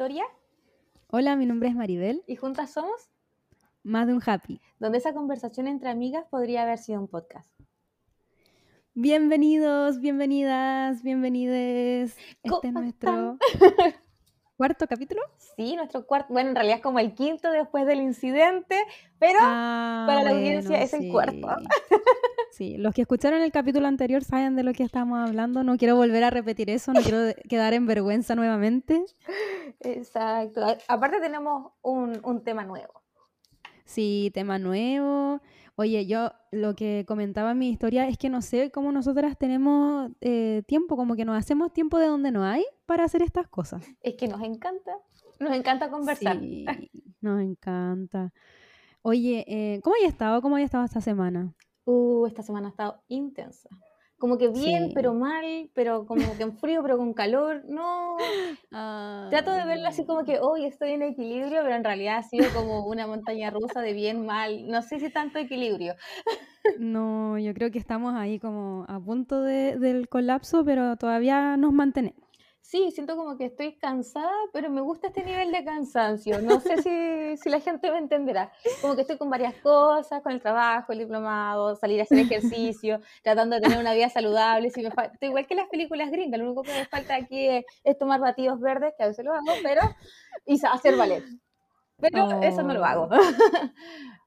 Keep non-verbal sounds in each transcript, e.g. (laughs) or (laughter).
Victoria. Hola, mi nombre es Maribel. Y juntas somos Más de un Happy. donde esa conversación entre amigas podría haber sido un podcast. Bienvenidos, bienvenidas, bienvenides. ¿Cómo Este es nuestro (laughs) cuarto capítulo. Sí, nuestro cuarto, bueno, en realidad es como el quinto después del incidente, pero Ah, para la audiencia es el cuarto. (laughs) Sí, los que escucharon el capítulo anterior saben de lo que estamos hablando. No quiero volver a repetir eso, no quiero quedar en vergüenza nuevamente. exacto. Aparte tenemos un, un tema nuevo. Sí, tema nuevo. Oye, yo lo que comentaba en mi historia es que no sé cómo nosotras tenemos eh, tiempo, como que nos hacemos tiempo de donde no hay para hacer estas cosas. Es que nos encanta, nos encanta conversar. Sí, nos encanta. Oye, eh, ¿cómo has estado? ¿Cómo has estado esta semana? Uh, esta semana ha estado intensa. Como que bien, Sí. pero mal, pero como que en frío, pero con calor. No, (laughs) trato de verlo así como que hoy estoy en equilibrio, pero en realidad ha sido como una montaña rusa de bien, mal. No sé si tanto equilibrio. No, yo creo que estamos ahí como a punto de- del colapso, pero todavía nos mantenemos. Sí, siento como que estoy cansada, pero me gusta este nivel de cansancio. No sé si, si la gente me entenderá. Como que estoy con varias cosas, con el trabajo, el diplomado, salir a hacer ejercicio, tratando de tener una vida saludable. Si me falta, igual que las películas gringas, lo único que me falta aquí es, es tomar batidos verdes, que a veces lo hago, pero y hacer ballet. Pero eso no lo hago. (laughs)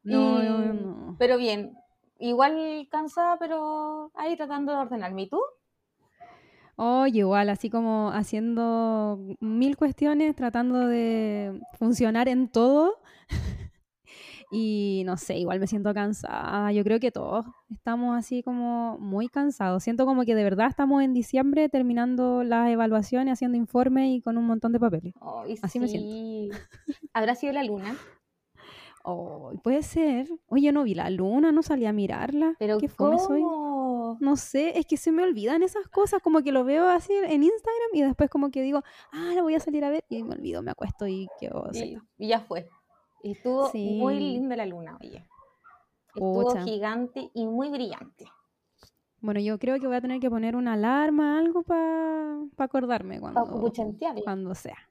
No, Y- no, no. Pero bien, igual cansada, pero ahí tratando de ordenarme. ¿Y tú? Oye, igual, así como haciendo mil cuestiones, tratando de funcionar en todo. (laughs) Y no sé, igual me siento cansada. Yo creo que todos estamos así como muy cansados. Siento como que de verdad estamos en diciembre terminando las evaluaciones, haciendo informes y con un montón de papeles. Ay, Así me siento. ¿Habrá sido la luna? Oh, puede ser. Oye, yo no vi la luna, no salí a mirarla. Pero ¿Qué fome soy? No sé, es que se me olvidan esas cosas, como que lo veo así en Instagram y después como que digo, ah, la voy a salir a ver y me olvido, me acuesto y quedo Y, y ya fue. Y estuvo muy linda la luna, oye. Estuvo Pucha. gigante y muy brillante. Bueno, yo creo que voy a tener que poner una alarma, algo para acordarme Para cuando, cuando sea.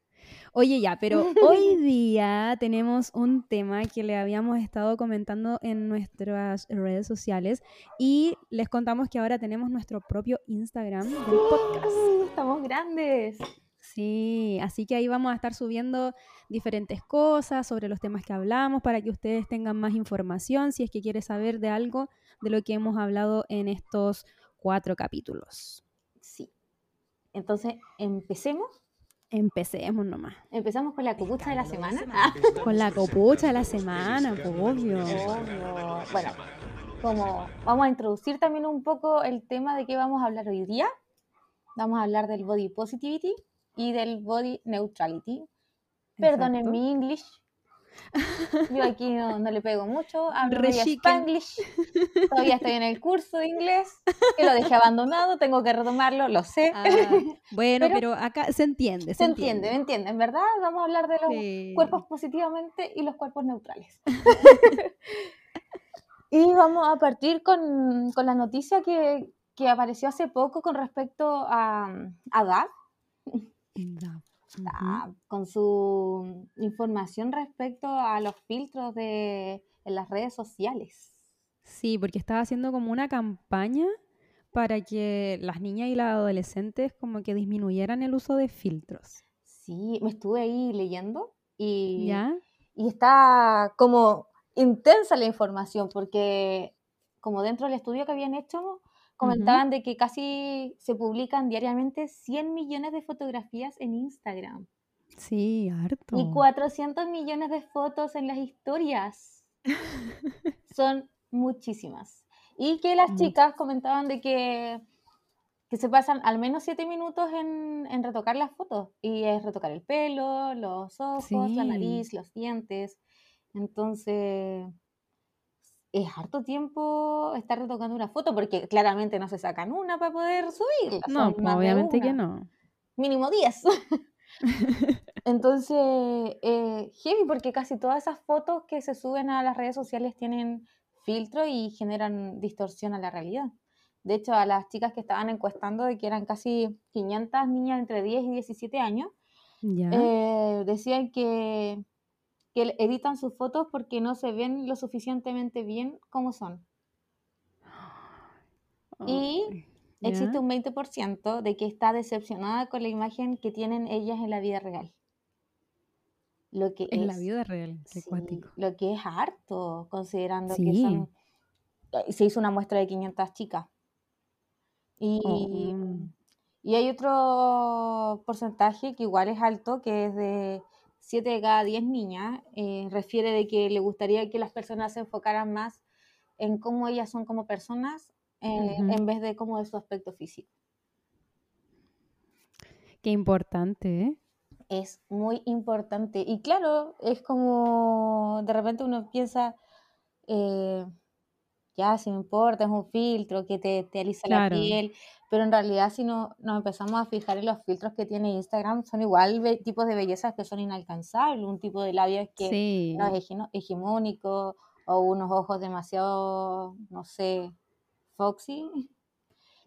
Oye, ya, pero (laughs) hoy día tenemos un tema que le habíamos estado comentando en nuestras redes sociales y les contamos que ahora tenemos nuestro propio Instagram del podcast. Estamos grandes. Sí, así que ahí vamos a estar subiendo diferentes cosas sobre los temas que hablamos para que ustedes tengan más información si es que quieren saber de algo de lo que hemos hablado en estos cuatro capítulos. Sí. Entonces, empecemos. Empecemos nomás. Empezamos con la copucha de la semana. Ah, Con la copucha de la semana, pues, obvio. obvio. Bueno, como vamos a introducir también un poco el tema de qué vamos a hablar hoy día. Vamos a hablar del body positivity y del body neutrality. Perdonen Exacto. mi English. (laughs) Yo aquí no, no le pego mucho, hablo. Spanglish. Todavía estoy en el curso de inglés, que lo dejé abandonado, tengo que retomarlo, lo sé. Ah, bueno, Pero- pero, acá se entiende. Se, Se entiende, ¿me entienden? ¿Verdad? Vamos a hablar de los Sí. cuerpos positivamente y los cuerpos neutrales. (laughs) y vamos a partir con, con la noticia que, que apareció hace poco con respecto a, a Ya. Con su información respecto a los filtros de, en las redes sociales. Sí, porque estaba haciendo como una campaña para que las niñas y las adolescentes como que disminuyeran el uso de filtros. Sí, me estuve ahí leyendo y, ¿Ya? y está como intensa la información porque como dentro del estudio que habían hecho comentaban de que casi se publican diariamente 100 millones de fotografías en Instagram Sí, harto. y 400 millones de fotos en las historias. (laughs) Son muchísimas. Y que las chicas comentaban de que, que se pasan al menos 7 minutos en, en retocar las fotos. Y es retocar el pelo, los ojos, la nariz, los dientes. Entonces, es harto tiempo estar retocando una foto porque claramente no se sacan una para poder subirla. No, pues, obviamente que no. mínimo 10. (laughs) Entonces, eh, heavy, porque casi todas esas fotos que se suben a las redes sociales tienen filtro y generan distorsión a la realidad. De hecho, a las chicas que estaban encuestando de que eran casi 500 niñas entre 10 y 17 años, eh, decían que, que editan sus fotos porque no se ven lo suficientemente bien como son. Y existe un 20% de que está decepcionada con la imagen que tienen ellas en la vida real. Lo que en la vida real, Lo que es harto, considerando que son... Eh, se hizo una muestra de 500 chicas. Y, oh. y hay otro porcentaje que igual es alto, que es de 7 de cada 10 niñas. Eh, refiere de que le gustaría que las personas se enfocaran más en cómo ellas son como personas eh, en vez de como de su aspecto físico. Qué importante, ¿eh? Es muy importante. Y claro, es como de repente uno piensa, eh, ya, si me importa, es un filtro que te, te alisa la piel, pero en realidad si no, nos empezamos a fijar en los filtros que tiene Instagram, son igual tipos de bellezas que son inalcanzables, un tipo de labios que no es hegemónico o unos ojos demasiado, no sé, Foxy.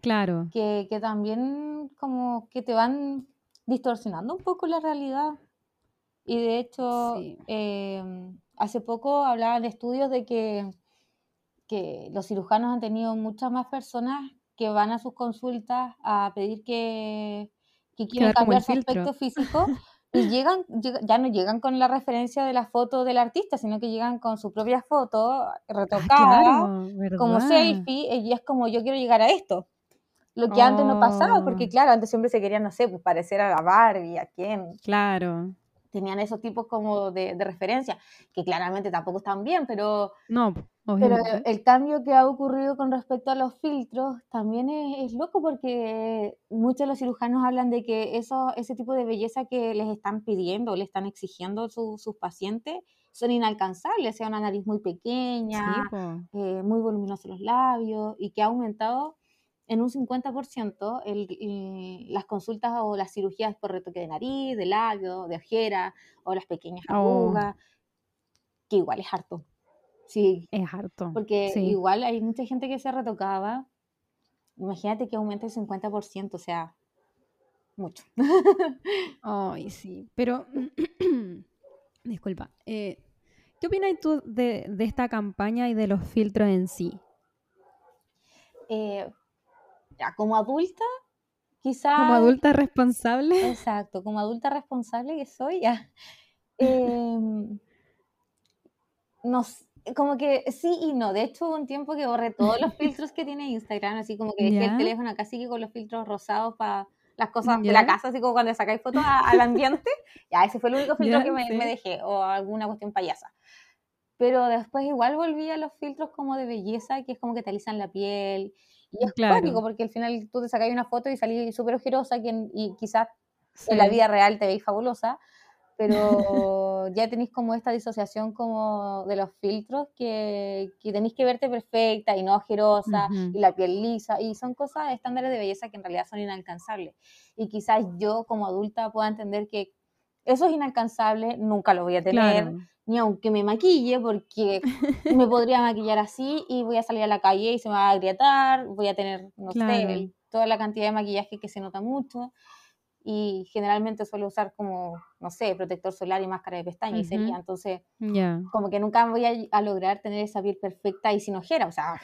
Claro. Que, también como que te van distorsionando un poco la realidad. Y de hecho, em, hace poco hablaban de estudios de que, que los cirujanos han tenido muchas más personas que van a sus consultas a pedir que, que quieren cambiar su aspecto físico (laughs) y llegan, ya no llegan con la referencia de la foto del artista, sino que llegan con su propia foto ah, retocada, como selfie, y es como yo quiero llegar a esto. Lo que antes no pasaba, porque oh. claro, antes siempre se querían, no sé, pues parecer a Barbie, a quién. Claro tenían esos tipos como de, referencia, que claramente tampoco están bien, pero, no, pero el cambio que ha ocurrido con respecto a los filtros también es, loco porque muchos de los cirujanos hablan de que eso, ese tipo de belleza que les están pidiendo, le están exigiendo sus pacientes, son inalcanzables, sea una nariz muy pequeña, eh, muy voluminosos los labios y que ha aumentado en un 50% el, las consultas o las cirugías por retoque de nariz, de labio, de ojera o las pequeñas oh. arrugas, que igual es harto. Sí. Es harto. Porque igual hay mucha gente que se retocaba. Imagínate que aumenta el 50%, o sea, mucho. (laughs) Ay, sí. Pero, (clears throat) disculpa. Eh, ¿Qué opinas tú de, de, esta campaña y de los filtros en sí? Eh, como adulta, quizás... Como adulta responsable. Exacto, como adulta responsable que soy, ya. Em, como que sí y no. De hecho, hubo un tiempo que borré todos los filtros que tiene Instagram, así como que dejé el teléfono casi que con los filtros rosados para las cosas de la casa, así como cuando sacáis fotos al ambiente. ya, ese fue el único filtro que me, me, dejé, o alguna cuestión payasa. Pero después igual volví a los filtros como de belleza, que es como que te alisan la piel y es claro. porque al final tú te sacas una foto y salís súper ojerosa y quizás en la vida real te veis fabulosa, pero (laughs) ya tenéis como esta disociación como de los filtros que, que tenéis que verte perfecta y no ojerosa y la piel lisa y son cosas estándares de belleza que en realidad son inalcanzables. Y quizás yo como adulta pueda entender que eso es inalcanzable, nunca lo voy a tener ni aunque me maquille, porque me podría maquillar así y voy a salir a la calle y se me va a agrietar, voy a tener, no sé, toda la cantidad de maquillaje que se nota mucho. Y generalmente suelo usar como, no sé, protector solar y máscara de pestaña y sería. Entonces, como que nunca voy a, lograr tener esa piel perfecta y sin ojera. O sea,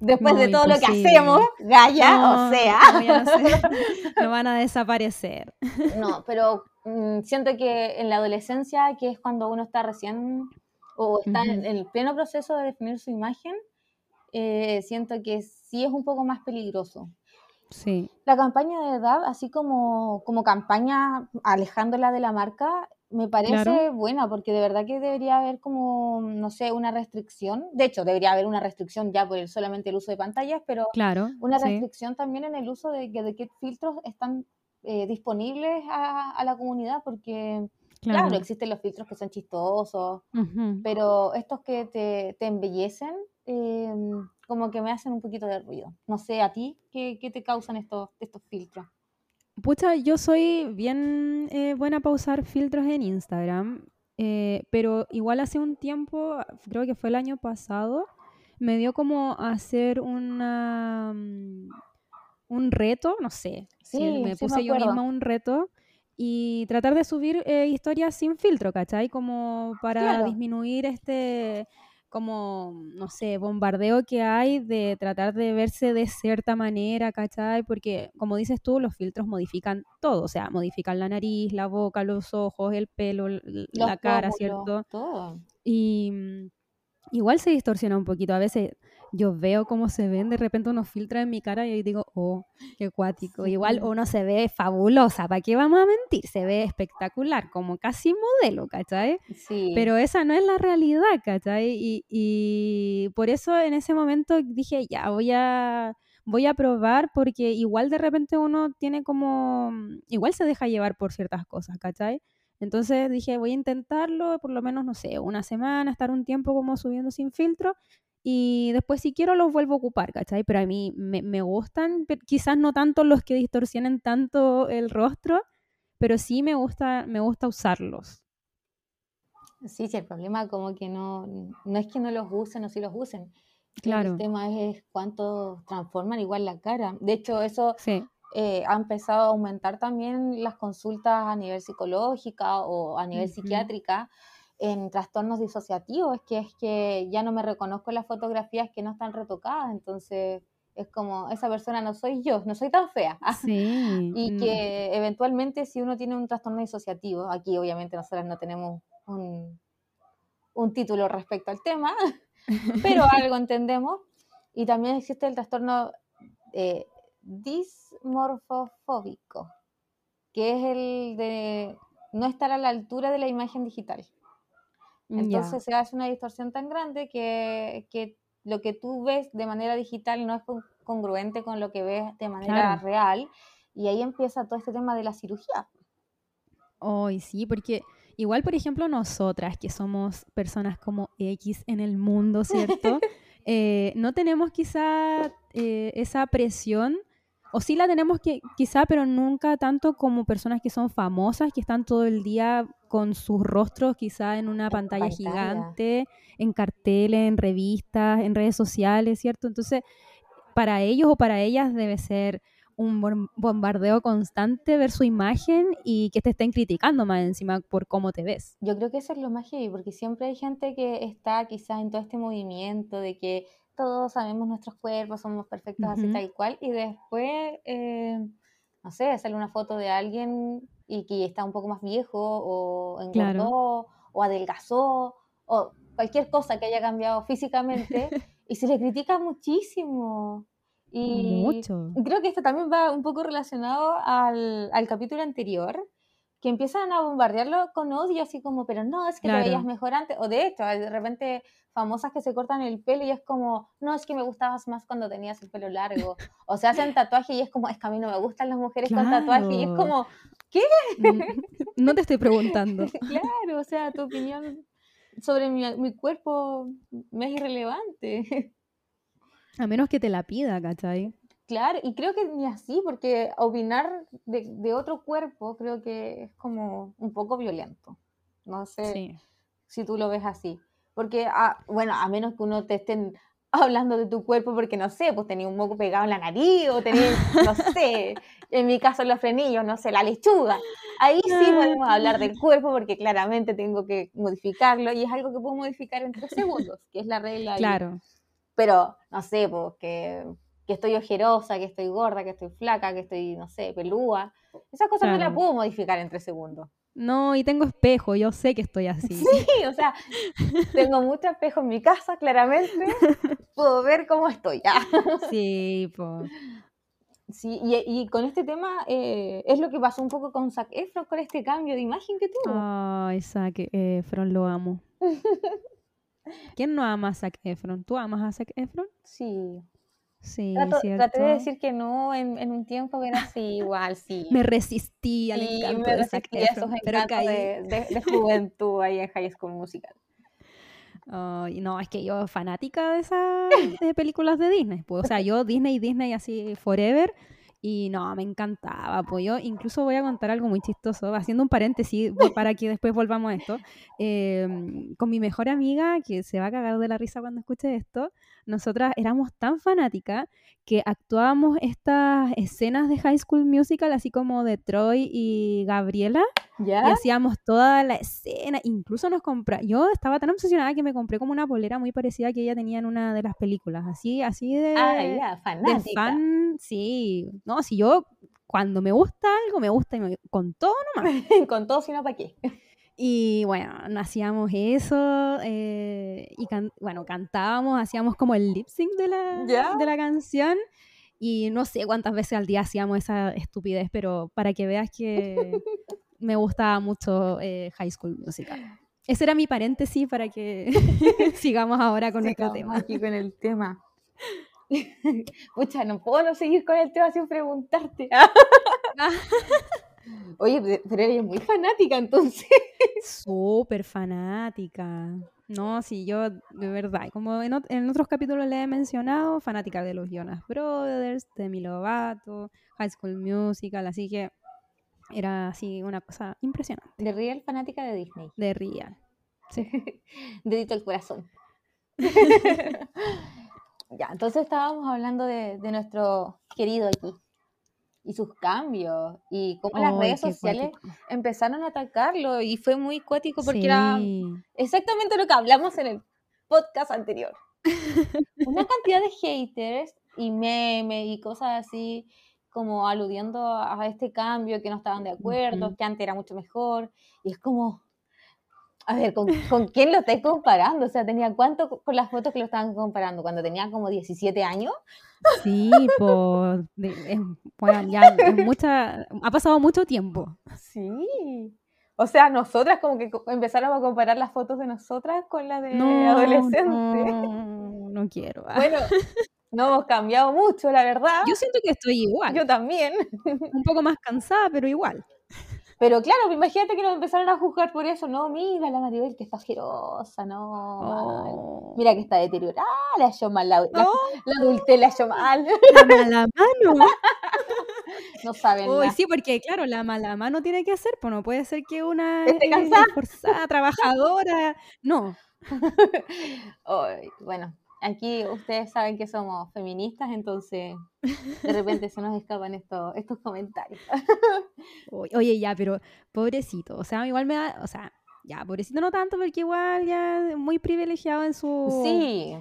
después de todo lo que hacemos, Gaya, o sea. no van a desaparecer. No, pero Mm, siento que en la adolescencia, que es cuando uno está recién o está en, el pleno proceso de definir su imagen, eh, siento que sí es un poco más peligroso. Sí. La campaña de edad, así como, como campaña alejándola de la marca, me parece buena, porque de verdad que debería haber como, no sé, una restricción. De hecho, debería haber una restricción ya por el, solamente el uso de pantallas, pero claro, una restricción también en el uso de, de qué filtros están eh, disponibles a, la comunidad porque, claro. existen los filtros que son chistosos, pero estos que te, te embellecen, eh, como que me hacen un poquito de ruido. No sé, ¿a ti qué, qué te causan estos, estos filtros? Pucha, yo soy bien eh, buena para usar filtros en Instagram, pero igual hace un tiempo, creo que fue el año pasado, me dio como hacer una, mm, un reto, no sé, sí, me puse yo misma un reto y tratar de subir eh, historias sin filtro, ¿cachai? Como para disminuir este, como, no sé, bombardeo que hay de tratar de verse de cierta manera, ¿cachai? Porque, como dices tú, los filtros modifican todo, o sea, modifican la nariz, la boca, los ojos, el pelo, la cara, ¿cierto? Todo. Y mm, igual se distorsiona un poquito, a veces yo veo cómo se ven de repente unos filtros en mi cara y digo, oh, qué cuático. Igual uno se ve fabulosa, ¿para qué vamos a mentir? Se ve espectacular, como casi modelo, ¿cachai? Sí. Pero esa no es la realidad, ¿cachai? Y, y por eso en ese momento dije, ya, voy a voy a probar porque igual de repente uno tiene como, igual se deja llevar por ciertas cosas, ¿cachai? Entonces dije, voy a intentarlo, por lo menos, no sé, una semana, estar un tiempo como subiendo sin filtro y después si quiero los vuelvo a ocupar, ¿cachai? Pero a mí me, gustan, quizás no tanto los que distorsionen tanto el rostro, pero sí me gusta, me gusta usarlos. Sí, sí, el problema como que no, no es que no los usen o si los usen. Claro. El tema es cuánto transforman igual la cara. De hecho, eso eh, ha empezado a aumentar también las consultas a nivel psicológica o a nivel psiquiátrica en trastornos disociativos, que es que ya no me reconozco en las fotografías que no están retocadas, entonces es como, esa persona no soy yo, no soy tan fea. Sí. (laughs) y que eventualmente si uno tiene un trastorno disociativo, aquí obviamente nosotros no tenemos un, un título respecto al tema, (laughs) pero (laughs) algo entendemos, y también existe el trastorno eh, dismorfofóbico, que es el de no estar a la altura de la imagen digital. Entonces se hace una distorsión tan grande que, que, lo que tú ves de manera digital no es congruente con lo que ves de manera real. Y ahí empieza todo este tema de la cirugía. Hoy sí, porque igual, por ejemplo, nosotras que somos personas como X en el mundo, ¿cierto? (laughs) Eh, no tenemos quizá eh, esa presión o sí la tenemos que, quizá, pero nunca tanto como personas que son famosas, que están todo el día con sus rostros quizá en una pantalla, gigante, en carteles, en revistas, en redes sociales, ¿cierto? Entonces, para ellos o para ellas debe ser un bombardeo constante ver su imagen y que te estén criticando más encima por cómo te ves. Yo creo que eso es lo más heavy, porque siempre hay gente que está quizás en todo este movimiento de que todos sabemos nuestros cuerpos, somos perfectos así tal cual, y después, eh, no sé, sale una foto de alguien y que está un poco más viejo, o engordó, o adelgazó, o cualquier cosa que haya cambiado físicamente, (laughs) y se le critica muchísimo. Y Mucho. creo que esto también va un poco relacionado al, al capítulo anterior, que empiezan a bombardearlo con odio, así como, pero no, es que te veías mejor antes, o de hecho, de repente famosas que se cortan el pelo y es como, no, es que me gustabas más cuando tenías el pelo largo, o se hacen tatuaje y es como, es que a mí no me gustan las mujeres con tatuaje y es como, ¿qué? No te estoy preguntando. (laughs) claro, o sea, tu opinión sobre mi, mi cuerpo me es irrelevante. A menos que te la pida, ¿cachai? Claro, y creo que ni así, porque opinar de, otro cuerpo creo que es como un poco violento. No sé si tú lo ves así. Porque, ah, bueno, a menos que uno te estén (laughs) hablando de tu cuerpo porque, no sé, pues tenía un moco pegado en la nariz o tenía, no sé, (laughs) en mi caso los frenillos, no sé, la lechuga. Ahí sí podemos hablar del cuerpo porque claramente tengo que modificarlo y es algo que puedo modificar en tres segundos, que es la regla. Claro. Pero, no sé, pues que que estoy ojerosa, que estoy gorda, que estoy flaca, que estoy, no sé, pelúa. Esas cosas no las puedo modificar en tres segundos. No, y tengo espejo, yo sé que estoy así. Sí, (laughs) o sea, tengo mucho espejo en mi casa, claramente. (laughs) Puedo ver cómo estoy. ya. Sí, pues. Sí, y, con este tema eh, es lo que pasó un poco con Zac Efron, con este cambio de imagen que tuvo. Ay, Zac Efron, lo amo. (laughs) ¿Quién no ama a Zac Efron? ¿Tú amas a Zac Efron? Sí. Sí, traté de decir que no en, en, un tiempo, pero sí, igual, sí. Me resistí al encanto me resistí de a esos encantos de, de, juventud ahí en High School Musical. no, es que yo fanática de esas de películas de Disney. Pues, o sea, yo Disney Disney así forever. Y no, me encantaba. Pues yo incluso voy a contar algo muy chistoso, haciendo un paréntesis (laughs) para que después volvamos a esto. Em, con mi mejor amiga, que se va a cagar de la risa cuando escuche esto, nosotras éramos tan fanáticas que actuábamos estas escenas de High School Musical, así como de Troy y Gabriela. ¿Ya? Y hacíamos toda la escena. Incluso nos compramos. Yo estaba tan obsesionada que me compré como una polera muy parecida que ella tenía en una de las películas. Así, así de. Ah, ya, fanática. De fan, sí. No, si yo cuando me gusta algo, me gusta y con todo nomás. (laughs) con todo, si no, ¿para qué? Y bueno, hacíamos eso, eh, y bueno, cantábamos, hacíamos como el lip sync de la, de la canción, y no sé cuántas veces al día hacíamos esa estupidez, pero para que veas que (laughs) me gustaba mucho eh, High School Musical. Ese era mi paréntesis para que (laughs) sigamos ahora con nuestro tema. Aquí con el tema. (laughs) Pucha, no puedo no seguir con el tema sin preguntarte. Oye, pero eres muy fanática entonces. (laughs) Súper fanática. No, sí, yo de verdad, como en, otros capítulos le he mencionado, fanática de los Jonas Brothers, de Mi Lovato, High School Musical, así que era así una cosa impresionante. De Real fanática de Disney. De Real. Sí. (laughs) Dedito al corazón. (laughs) ya, entonces estábamos hablando de, de nuestro querido aquí y sus cambios y cómo las redes sociales empezaron a atacarlo y fue muy cuático porque era exactamente lo que hablamos en el podcast anterior. (laughs) Una cantidad de haters y memes y cosas así como aludiendo a este cambio que no estaban de acuerdo, que antes era mucho mejor y es como a ver, ¿con, ¿con, quién lo estáis comparando? O sea, ¿tenía cuánto con las fotos que lo estaban comparando? ¿Cuando tenía como 17 años? Sí, pues, bueno, ya mucha, ha pasado mucho tiempo. Sí. O sea, nosotras como que empezaron a comparar las fotos de nosotras con las de adolescentes. No, no quiero. (laughs) Bueno, no hemos cambiado mucho, la verdad. Yo siento que estoy igual. Yo también. Un poco más cansada, pero igual. Pero claro, imagínate que nos empezaron a juzgar por eso. No, mira la Maribel que está asquerosa, no. Oh. Mira que está deteriorada, le ha mal la, la, adultez, le ha mal. La mala mano. (laughs) no saben Uy, sí, porque claro, la mala mano tiene que ser, pues no puede ser que una esforzada, trabajadora. No. (laughs) bueno, aquí ustedes saben que somos feministas, entonces de repente se nos escapan estos, estos comentarios. (laughs) Oye, ya, pero pobrecito, o sea, igual me da, o sea, ya, pobrecito no tanto, porque igual ya muy privilegiado en su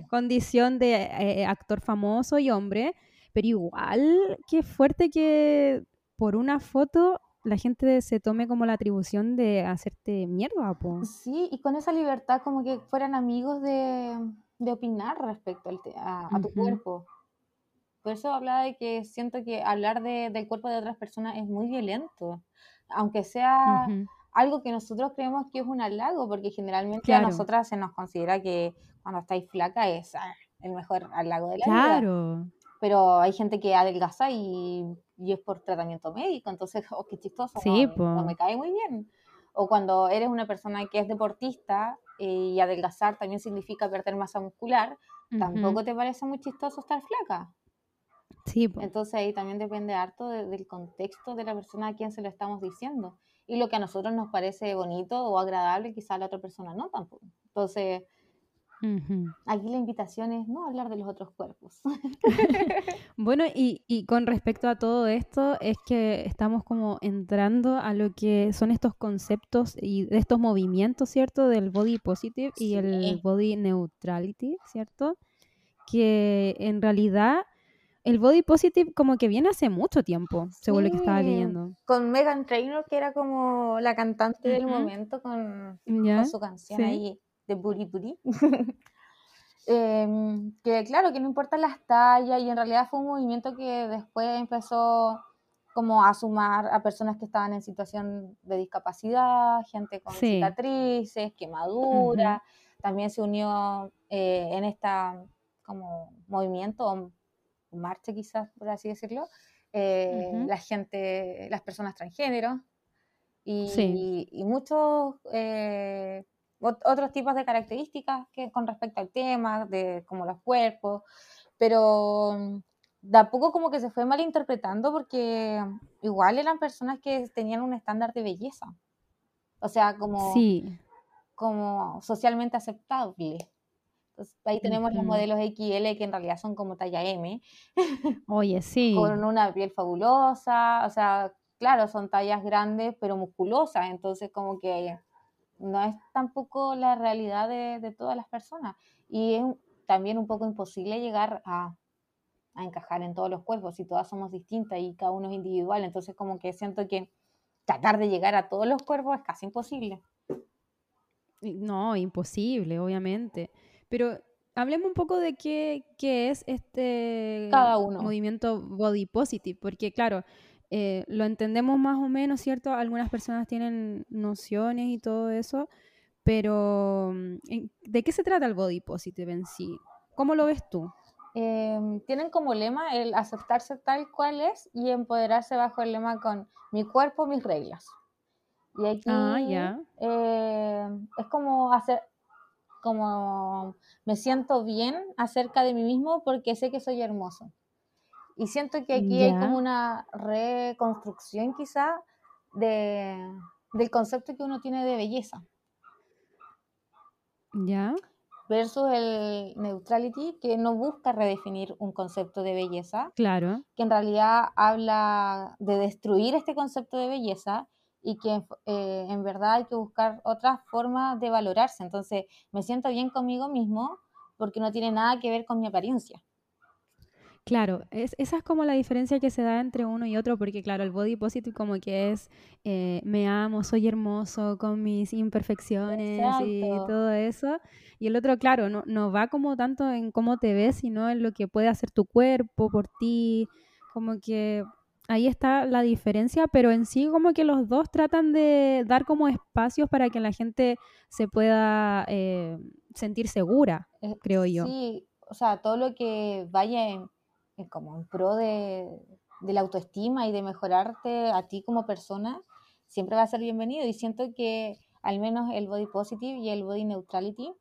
condición de eh, actor famoso y hombre, pero igual qué fuerte que por una foto la gente se tome como la atribución de hacerte mierda, po. Sí, y con esa libertad como que fueran amigos de de opinar respecto al a, tu cuerpo. Por eso hablaba de que siento que hablar de, del cuerpo de otras personas es muy violento, aunque sea algo que nosotros creemos que es un halago, porque generalmente a nosotras se nos considera que cuando estáis flaca es ah, el mejor halago de la claro. vida. Pero hay gente que adelgaza y, y, es por tratamiento médico, entonces, oh, qué chistoso, sí, no me cae muy bien. O cuando eres una persona que es deportista y adelgazar también significa perder masa muscular, tampoco te parece muy chistoso estar flaca. Sí, Entonces ahí también depende harto del contexto de la persona a quien se lo estamos diciendo. Y lo que a nosotros nos parece bonito o agradable, quizá a la otra persona no tampoco. Entonces, Aquí la invitación es no hablar de los otros cuerpos. (laughs) bueno, y, y, con respecto a todo esto, es que estamos como entrando a lo que son estos conceptos y de estos movimientos, ¿cierto? Del body positive y el body neutrality, ¿cierto? Que en realidad el body positive como que viene hace mucho tiempo, según lo que estaba leyendo. Con Megan Trainor, que era como la cantante del momento con, su canción ahí de Buri Buri. (laughs) Em, que claro, que no importan las tallas y en realidad fue un movimiento que después empezó como a sumar a personas que estaban en situación de discapacidad, gente con cicatrices, quemaduras, también se unió eh, en esta como movimiento, marcha quizás, por así decirlo, eh, la gente, las personas transgénero. Y, y, muchos eh, otros tipos de características que con respecto al tema, de como los cuerpos, pero de a poco como que se fue malinterpretando porque igual eran personas que tenían un estándar de belleza. O sea, como, Sí, como socialmente aceptable. Entonces, ahí tenemos los modelos XL que en realidad son como talla M, (laughs) Oye, sí, con una piel fabulosa, o sea, claro, son tallas grandes pero musculosas, entonces como que no es tampoco la realidad de, de todas las personas. Y es también un poco imposible llegar a, a encajar en todos los cuerpos si todas somos distintas y cada uno es individual, entonces como que siento que tratar de llegar a todos los cuerpos es casi imposible. no, imposible, obviamente. Pero hablemos un poco de qué, qué es este Cada uno. movimiento body positive, porque claro, eh, lo entendemos más o menos, ¿cierto? Algunas personas tienen nociones y todo eso, pero mm, ¿en- ¿de qué se trata el body positive en sí? ¿Cómo lo ves tú? Eh, tienen como lema el aceptarse tal cual es y empoderarse bajo el lema con mi cuerpo, mis reglas. Y aquí Ah, ya, eh, es como hacer, como me siento bien acerca de mí mismo porque sé que soy hermoso. Y siento que aquí hay como una reconstrucción quizá de, del concepto que uno tiene de belleza ya, versus el neutrality que no busca redefinir un concepto de belleza, claro. que en realidad habla de destruir este concepto de belleza y que eh, en verdad hay que buscar otras formas de valorarse. Entonces me siento bien conmigo mismo porque no tiene nada que ver con mi apariencia. Claro, es, esa es como la diferencia que se da entre uno y otro, porque claro, el body positive como que es eh, me amo, soy hermoso con mis imperfecciones y todo eso. Y el otro, claro, no, no va como tanto en cómo te ves, sino en lo que puede hacer tu cuerpo por ti. Como que ahí está la diferencia, pero en sí como que los dos tratan de dar como espacios para que la gente se pueda eh, sentir segura, Eh, creo yo. sí, o sea, todo lo que vaya en como en pro de, de la autoestima y de mejorarte a ti como persona, siempre va a ser bienvenido. Y siento que al menos el body positive y el body neutrality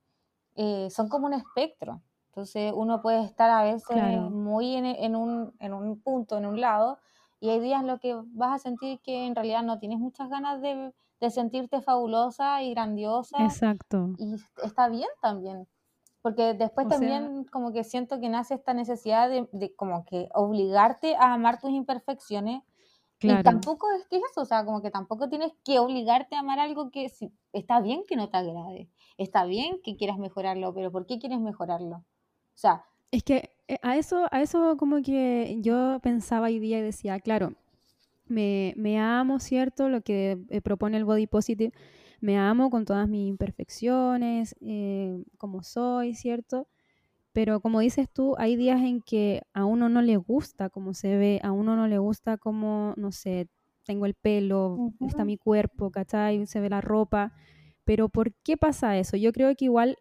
eh, son como un espectro. Entonces uno puede estar a veces Claro, muy en, en un, en un punto, en un lado, y hay días en los que vas a sentir que en realidad no tienes muchas ganas de, de sentirte fabulosa y grandiosa, exacto. y está bien también. Porque después O sea, también como que siento que nace esta necesidad de, de como que obligarte a amar tus imperfecciones y claro. tampoco es que es eso, o sea, como que tampoco tienes que obligarte a amar algo que si- está bien que no te agrade, está bien que quieras mejorarlo, pero ¿por qué quieres mejorarlo? O sea, Es que eh, a eso, a eso como que yo pensaba hoy día y decía, claro, me, me amo, ¿cierto? Lo que eh, propone el body positive, me amo con todas mis imperfecciones, eh, como soy, ¿cierto? Pero como dices tú, hay días en que a uno no le gusta cómo se ve, a uno no le gusta cómo, no sé, tengo el pelo, está ujú, mi cuerpo, ¿cachai? Se ve la ropa. Pero ¿por qué pasa eso? Yo creo que igual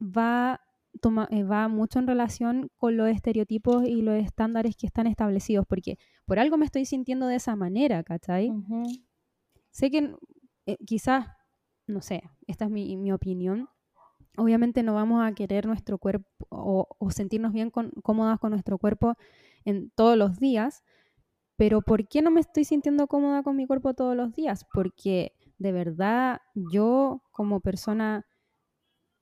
va, toma- eh, va mucho en relación con los estereotipos y los estándares que están establecidos, porque por algo me estoy sintiendo de esa manera, ¿cachai? ujú, Sé que eh, quizás, no sé, esta es mi, mi opinión, obviamente no vamos a querer nuestro cuerpo o, sentirnos bien cómodas con nuestro cuerpo en todos los días, pero ¿por qué no me estoy sintiendo cómoda con mi cuerpo todos los días? Porque de verdad yo como persona,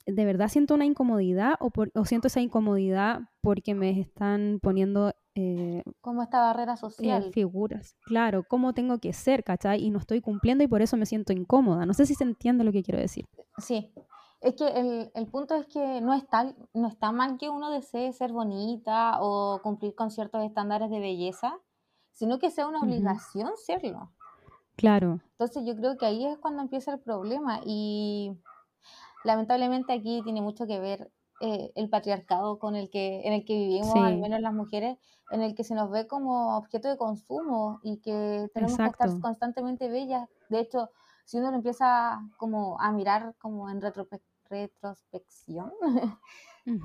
de verdad siento una incomodidad o siento esa incomodidad porque me están poniendo eh, como esta barrera eh, social. figuras. Claro, cómo tengo que ser, ¿cachai? Y no estoy cumpliendo y por eso me siento incómoda. No sé si se entiende lo que quiero decir. Sí, es que el, el punto es que no está, no está mal que uno desee ser bonita o cumplir con ciertos estándares de belleza, sino que sea una obligación serlo. Claro, Entonces yo creo que ahí es cuando empieza el problema y lamentablemente aquí tiene mucho que ver eh, el patriarcado con el que, en el que vivimos, al menos las mujeres, en el que se nos ve como objeto de consumo y que tenemos que estar constantemente bellas. De hecho, si uno lo empieza como a mirar como en retrope- retrospección, (laughs)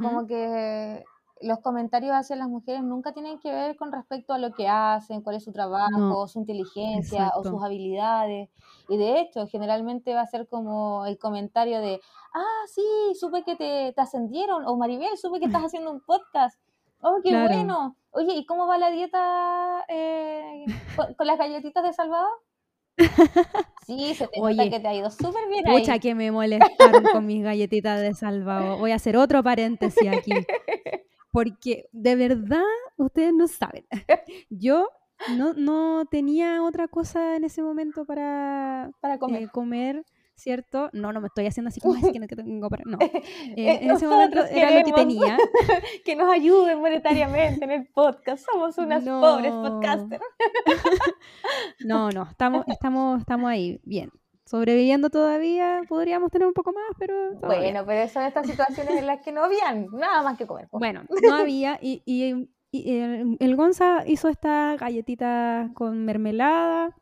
como que los comentarios hacia las mujeres nunca tienen que ver con respecto a lo que hacen, cuál es su No, trabajo, su inteligencia o sus habilidades. Y de hecho, generalmente va a ser como el comentario de, ah, sí, supe que te, te ascendieron, o Maribel, supe que estás (laughs) haciendo un podcast. Oh, qué Claro. bueno. Oye, ¿y cómo va la dieta eh, con, con las galletitas de salvado? (laughs) Sí, se te nota Oye, que te ha ido súper bien ahí. Pucha, que me molestaron con mis galletitas de salvado. Voy a hacer otro paréntesis aquí. (laughs) Porque de verdad, ustedes no saben. (laughs) Yo no, no tenía otra cosa en ese momento para Para comer. eh, comer, ¿cierto? No, no me estoy haciendo así como (laughs) "Ay, es que no tengo para. No. (laughs) Eh, Eh, en ese momento era lo que tenía. que nos ayuden monetariamente en el podcast. Somos unas pobres podcasters. No, no, estamos, estamos, estamos ahí, bien. Sobreviviendo todavía, podríamos tener un poco más, pero. Bueno, pero son estas situaciones en las que no habían nada más que comer. Bueno, no había, y, y- y el, el Gonza hizo esta galletita con mermelada,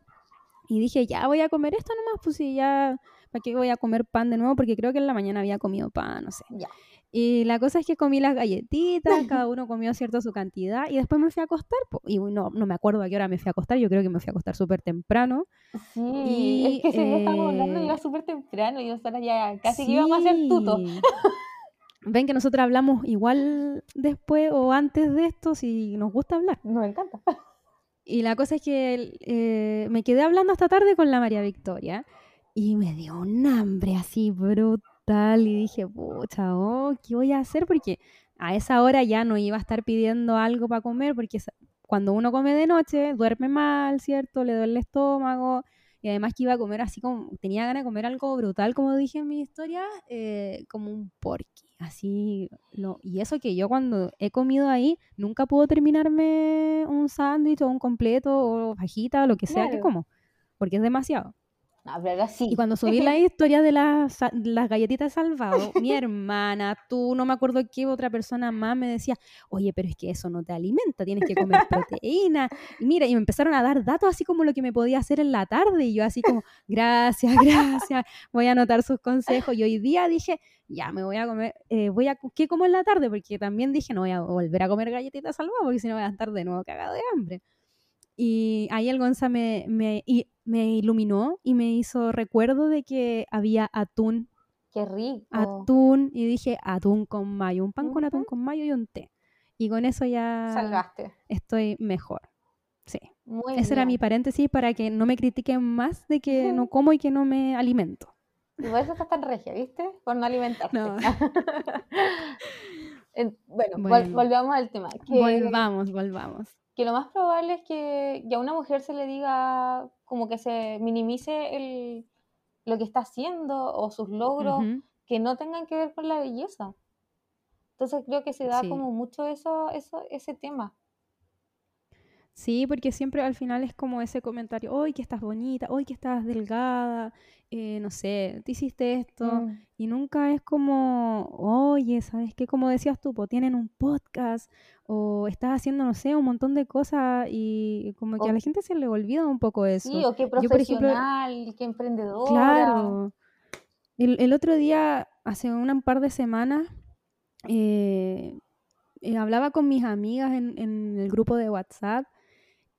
y dije, ya voy a comer esto nomás, pues sí, ya, ¿para qué voy a comer pan de nuevo? Porque creo que en la mañana había comido pan, no sé. Ya. Y la cosa es que comí las galletitas, (laughs) cada uno comió cierto su cantidad, y después me fui a acostar, y no, no me acuerdo a qué hora me fui a acostar, yo creo que me fui a acostar súper temprano. Sí, Y, es que si no estábamos hablando eh, iba súper temprano y nosotros ya casi que íbamos a hacer tuto. Ven que nosotros hablamos igual después o antes de esto si nos gusta hablar. Nos encanta. Y la cosa es que eh, me quedé hablando hasta tarde con la María Victoria y me dio un hambre así brutal y dije, pucha, oh, ¿qué voy a hacer? Porque a esa hora ya no iba a estar pidiendo algo para comer porque cuando uno come de noche duerme mal, ¿cierto? Le duele el estómago y además que iba a comer así como, tenía ganas de comer algo brutal, como dije en mi historia, eh, como un porqui, así, lo, y eso que yo cuando he comido ahí, nunca puedo terminarme un sándwich o un completo o fajita o lo que sea que como, porque es demasiado. No, pero ahora sí. Y cuando subí la (laughs) historia de las, galletitas salvado, mi hermana, tú, no me acuerdo qué otra persona más me decía, oye, pero es que eso no te alimenta, tienes que comer (laughs) proteína. Y mira, y me empezaron a dar datos así como lo que me podía hacer en la tarde. Y yo así como, gracias, (laughs) gracias, voy a anotar sus consejos. Y hoy día dije, ya, me voy a comer, eh, voy a, ¿qué como en la tarde? Porque también dije, no voy a volver a comer galletitas salvado, porque si no voy a estar de nuevo cagado de hambre. Y ahí el Gonza me, me, y- me iluminó y me hizo recuerdo de que había atún, Qué rico. atún, y dije atún con mayo, un pan con atún con mayo y un té. Y con eso ya Salvaste. estoy mejor. Sí, Muy ese era mi paréntesis para que no me critiquen más de que no como y que no me alimento. Y por eso estás tan regia, ¿viste? Por no alimentarte. No. (laughs) En- bueno, Bueno. volvamos al tema. Que, Volvamos, volvamos. que lo más probable es que, que a una mujer se le diga como que se minimice el, lo que está haciendo o sus logros que no tengan que ver con la belleza. Entonces creo que se da Sí. como mucho eso, eso, ese tema. Sí, porque siempre al final es como ese comentario, hoy que estás bonita, hoy que estás delgada, eh, no sé, te hiciste esto, Mm. y nunca es como, oye, ¿sabes qué? Como decías tú, po, tienen un podcast, o estás haciendo, no sé, un montón de cosas, y como que a la gente se le olvida un poco eso. Sí, o qué Yo, por ejemplo, profesional, qué emprendedora. Claro. El, el otro día, hace un par de semanas, eh, eh, hablaba con mis amigas en, en el grupo de WhatsApp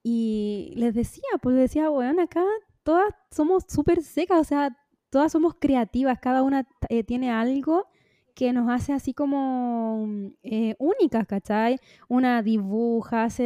y les decía, pues les decía, bueno, acá todas somos súper secas, o sea, todas somos creativas, cada una eh, tiene algo que nos hace así como mm, eh, únicas, ¿cachai? Una dibuja, hace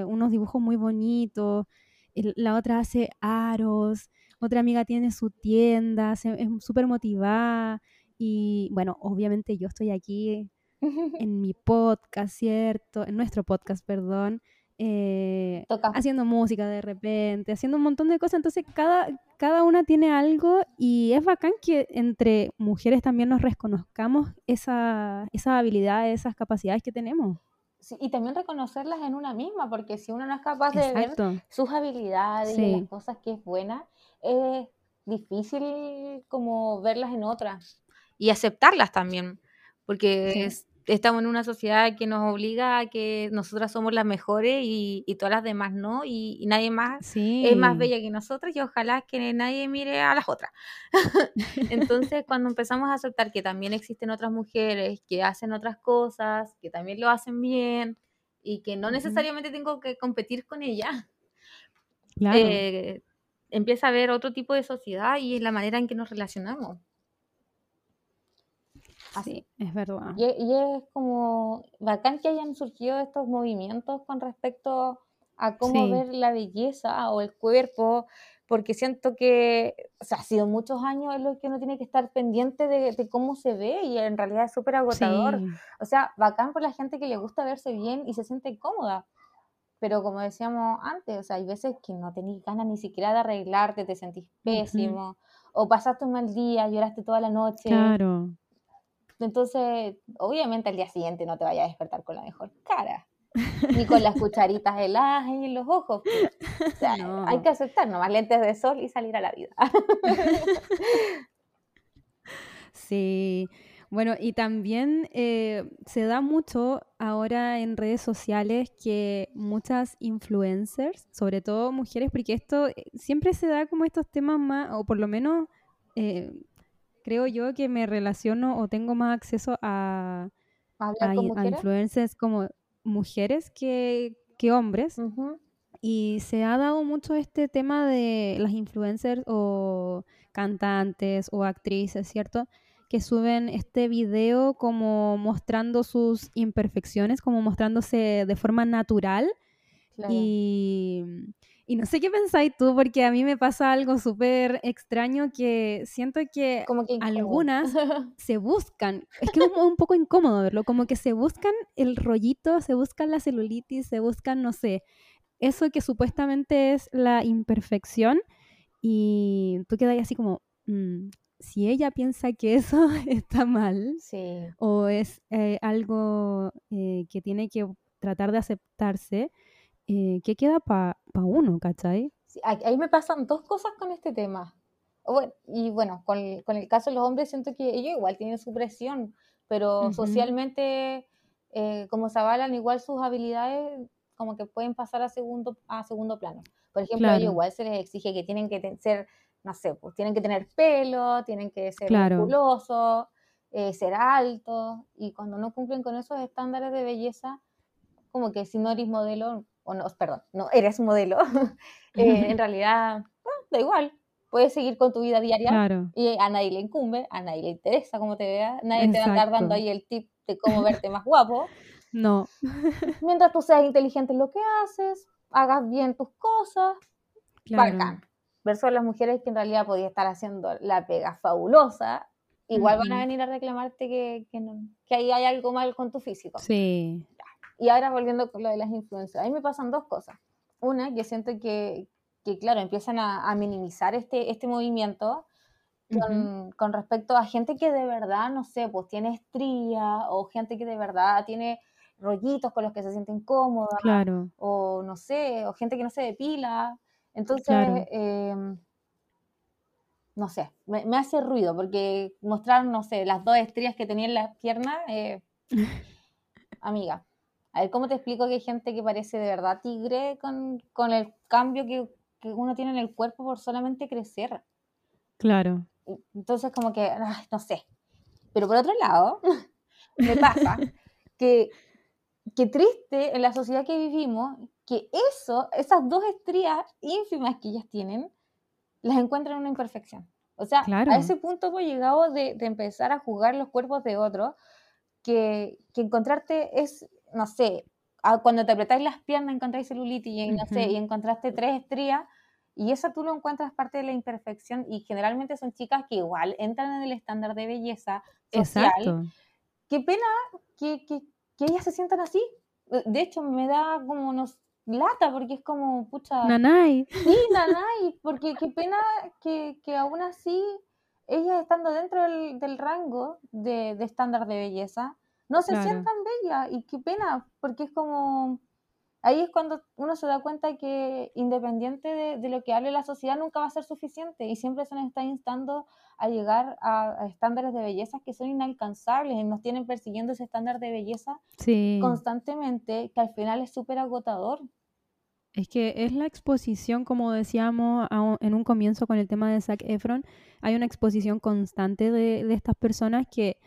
eh, unos dibujos muy bonitos, la otra hace aros, otra amiga tiene su tienda, se- es súper motivada y bueno, obviamente yo estoy aquí (laughs) en mi podcast, ¿cierto? En nuestro podcast, perdón, eh, haciendo música de repente, haciendo un montón de cosas. Entonces, cada, cada una tiene algo y es bacán que entre mujeres también nos reconozcamos esa, esas habilidades, esas capacidades que tenemos. Sí, y también reconocerlas en una misma, porque si uno no es capaz de ver Exacto. sus habilidades y Sí. las cosas que es buena, es difícil como verlas en otras. Y aceptarlas también, porque Sí. es- estamos en una sociedad que nos obliga a que nosotras somos las mejores y, y todas las demás no, y, y nadie más Sí. es más bella que nosotras y ojalá que nadie mire a las otras. (laughs) (laughs) Entonces, cuando empezamos a aceptar que también existen otras mujeres que hacen otras cosas, que también lo hacen bien y que no necesariamente tengo que competir con ellas, Claro. eh, empieza a haber otro tipo de sociedad y es la manera en que nos relacionamos. Sí, es verdad. Y, y, es como bacán que hayan surgido estos movimientos con respecto a cómo ver la belleza o el cuerpo, porque siento que, o sea, ha sido muchos años en los que uno tiene que estar pendiente de, cómo se ve y en realidad es súper agotador. O sea, bacán por la gente que le gusta verse bien y se siente cómoda. Pero como decíamos antes, o sea, hay veces que no tenés ganas ni siquiera de arreglarte, te sentís pésimo, o pasaste un mal día, lloraste toda la noche. Claro. Entonces, obviamente al día siguiente no te vayas a despertar con la mejor cara ni con las cucharitas heladas en los ojos. O sea, hay que aceptar nomás lentes de sol y salir a la vida. (laughs) sí. Bueno, y también eh, se da mucho ahora en redes sociales que muchas influencers, sobre todo mujeres, porque esto eh, siempre se da como estos temas más, o por lo menos eh, creo yo que me relaciono o tengo más acceso a, a, influencers como mujeres que, hombres. Y se ha dado mucho este tema de las influencers o cantantes o actrices, ¿cierto? Que suben este video como mostrando sus imperfecciones, como mostrándose de forma natural. Y y no sé qué pensáis tú, porque a mí me pasa algo súper extraño que siento que, algunas (laughs) se buscan, es que es un, poco incómodo verlo, como que se buscan el rollito, se buscan la celulitis, se buscan, no sé, eso que supuestamente es la imperfección y tú quedas así como, mm, si ella piensa que eso (laughs) está mal o es eh, algo eh, que tiene que tratar de aceptarse, eh, ¿qué queda para pa uno, cachai? ahí me pasan dos cosas con este tema. y bueno, con el, con el, caso de los hombres siento que ellos igual tienen su presión, pero socialmente, eh, como se avalan igual sus habilidades, como que pueden pasar a segundo, a segundo plano. Por ejemplo, a ellos igual se les exige que tienen que ser, no sé, pues tienen que tener pelo, tienen que ser musculosos, eh, ser altos, y cuando no cumplen con esos estándares de belleza, como que si no eres modelo, o no, perdón, no eres modelo, (laughs) eh, en (laughs) realidad da igual, puedes seguir con tu vida diaria y a nadie le incumbe, a nadie le interesa cómo te vea, nadie te va a estar dando ahí el tip de cómo verte más guapo. No. (laughs) Mientras tú seas inteligente en lo que haces, hagas bien tus cosas, claro. bacán. Versus las mujeres que en realidad podían estar haciendo la pega fabulosa, igual van a venir a reclamarte que, que, que ahí hay algo mal con tu físico. Sí. Y ahora volviendo con lo de las influencias, a mí me pasan dos cosas. Una, que siento que, que claro, empiezan a, minimizar este, este movimiento con, con, respecto a gente que de verdad, no sé, pues tiene estría o gente que de verdad tiene rollitos con los que se sienten cómodas. Claro. O no sé, o gente que no se depila. Entonces, em, no sé, me, me, hace ruido porque mostrar, no sé, las dos estrías que tenía en la pierna, eh, (laughs) amiga, a ver, ¿cómo te explico que hay gente que parece de verdad tigre con, el cambio que, uno tiene en el cuerpo por solamente crecer? Claro. Entonces, como que, no sé. Pero por otro lado, (laughs) me pasa que, que triste en la sociedad que vivimos, que eso, esas dos estrías ínfimas que ellas tienen, las encuentran en una imperfección. O sea, a ese punto hemos llegado de, empezar a jugar los cuerpos de otros, que, que encontrarte es no sé, cuando te apretáis las piernas encontráis celulitis y, no sé, y encontraste tres estrías, y eso tú lo encuentras parte de la imperfección y generalmente son chicas que igual entran en el estándar de belleza social. Exacto. Qué pena que, que, que, ellas se sientan así. De hecho, me da como unos lata porque es como, pucha... Nanay. Sí, nanay, porque qué pena que, que aún así ellas estando dentro del, del rango de, de estándar de belleza, no se sientan bellas y qué pena, porque es como, ahí es cuando uno se da cuenta que independiente de, lo que hable la sociedad nunca va a ser suficiente y siempre se nos está instando a llegar a, estándares de belleza que son inalcanzables y nos tienen persiguiendo ese estándar de belleza constantemente que al final es súper agotador. Es que es la exposición, como decíamos en un comienzo con el tema de Zac Efron, hay una exposición constante de, de estas personas que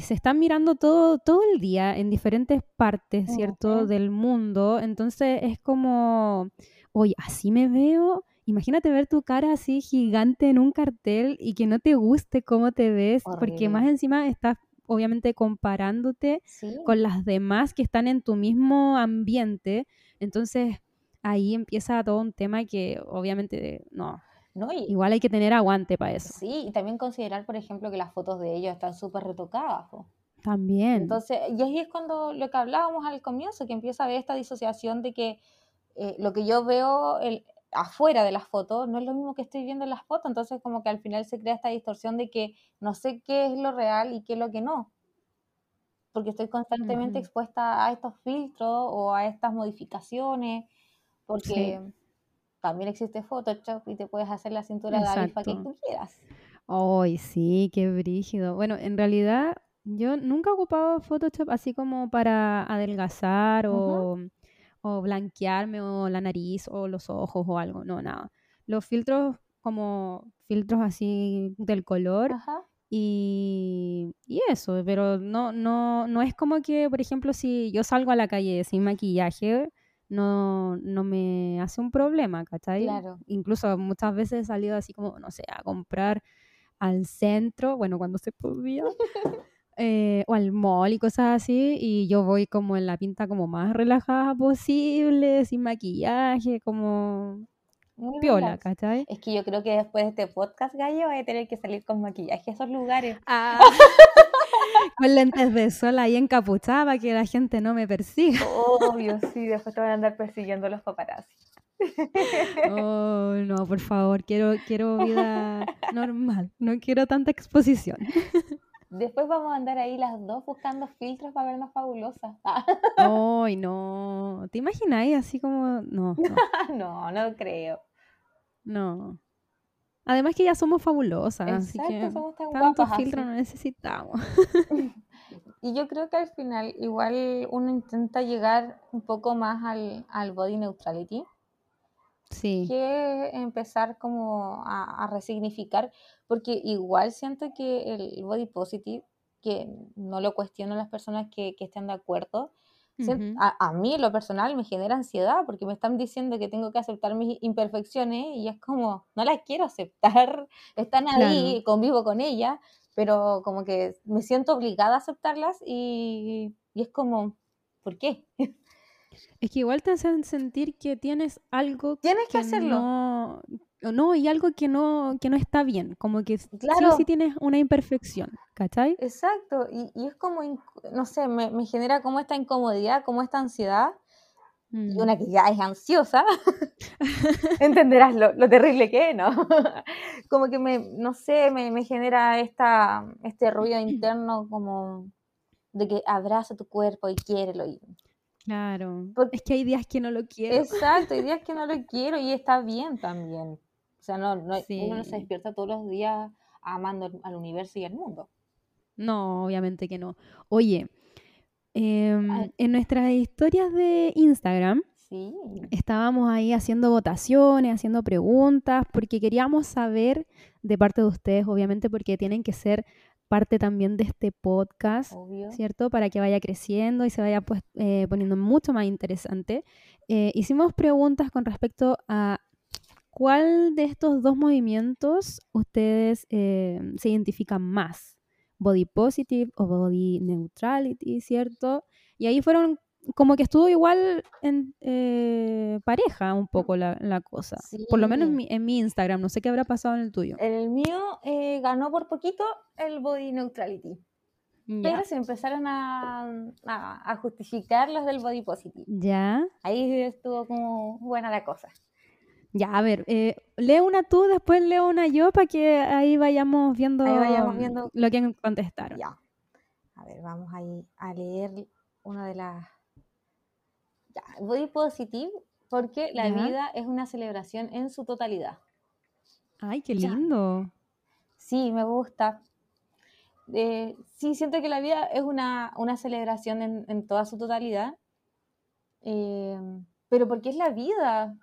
se están mirando todo, todo el día en diferentes partes, ¿cierto?, del mundo. Entonces es como, oye, así me veo imagínate ver tu cara así gigante en un cartel y que no te guste cómo te ves, porque más encima estás obviamente comparándote con las demás que están en tu mismo ambiente. Entonces ahí empieza todo un tema que obviamente no. No, Igual hay que tener aguante para eso. Sí, y también considerar, por ejemplo, que las fotos de ellos están súper retocadas. También. Entonces, y ahí es cuando lo que hablábamos al comienzo, que empieza a ver esta disociación de que eh, lo que yo veo el, afuera de las fotos no es lo mismo que estoy viendo en las fotos, entonces como que al final se crea esta distorsión de que no sé qué es lo real y qué es lo que no, porque estoy constantemente expuesta a estos filtros o a estas modificaciones, porque también existe Photoshop y te puedes hacer la cintura de avispa que tú quieras. Ay, sí, qué brígido. Bueno, en realidad yo nunca he ocupado Photoshop así como para adelgazar o o blanquearme o la nariz o los ojos o algo, no, nada. Los filtros como filtros así del color Y, y, eso, pero no, no, no es como que, por ejemplo, si yo salgo a la calle sin maquillaje, no, no me hace un problema, ¿cachai? Claro. Incluso muchas veces he salido así como, no sé, a comprar al centro, bueno, cuando se podía, (laughs) Eh, o al mall y cosas así, y yo voy como en la pinta como más relajada posible, sin maquillaje, como piola, ¿cachai? Es que yo creo que después de este podcast, Gallo, voy a tener que salir con maquillaje a esos lugares. Ah. (laughs) con lentes de sol ahí encapuchada para que la gente no me persiga. Obvio, sí, después te van a andar persiguiendo los paparazzi. Oh, no, por favor, quiero, quiero vida normal, no quiero tanta exposición. Después vamos a andar ahí las dos buscando filtros para vernos fabulosas. Ay, no. ¿Te imagináis así como.? No. No, (laughs) no, creo. No. Además que ya somos fabulosas, así que somos tan tantos filtros no necesitamos. (laughs) (laughs) y yo creo que al final igual uno intenta llegar un poco más al, al body neutrality. Sí. Que empezar como a, a resignificar, porque igual siento que el body positive, que no lo cuestiono las personas que, que estén de acuerdo, a, a, mí lo personal me genera ansiedad porque me están diciendo que tengo que aceptar mis imperfecciones y es como, no las quiero aceptar, (laughs) están ahí, convivo con ellas, pero como que me siento obligada a aceptarlas y, y es como, ¿por qué? (laughs) Es que igual te hacen sentir que tienes algo tienes que, hacerlo. No, no, y algo que no, que no está bien, como que claro. sí tienes una imperfección, ¿cachai? Exacto, y, y es como, no sé, me, me, genera como esta incomodidad, como esta ansiedad, y mm. una que ya es ansiosa, (laughs) (laughs) entenderás lo, lo, terrible que es, ¿no? (laughs) como que me, no sé, me, me genera esta, este ruido interno como de que abraza tu cuerpo y quiérelo y Claro. Porque, es que hay días que no lo quiero. Exacto, hay días que no lo quiero y está bien también. O sea, no, no uno no se despierta todos los días amando al universo y al mundo. No, obviamente que no. Oye, em, en nuestras historias de Instagram sí. estábamos ahí haciendo votaciones, haciendo preguntas, porque queríamos saber de parte de ustedes, obviamente, porque tienen que ser parte también de este podcast, ¿cierto? Para que vaya creciendo y se vaya pues, eh, poniendo mucho más interesante. Eh, hicimos preguntas con respecto a cuál de estos dos movimientos ustedes eh, se identifican más, body positive o body neutrality, ¿cierto? Y ahí fueron como que estuvo igual en eh, pareja un poco la, cosa. Por lo menos en mi, Instagram, no sé qué habrá pasado en el tuyo. En el mío eh, ganó por poquito el body neutrality. Pero se empezaron a, a, justificar los del body positive. Ya. Ahí estuvo como buena la cosa. Ya, a ver, eh, lee una tú, después leo una yo para que ahí vayamos viendo, ahí vayamos viendo lo que contestaron. Ya. A ver, vamos ahí a leer una de las ya, body positive porque la vida es una celebración en su totalidad. Ay, qué lindo. Sí, me gusta. Eh, sí, siento que la vida es una, celebración en, toda su totalidad. Eh, pero porque es la vida.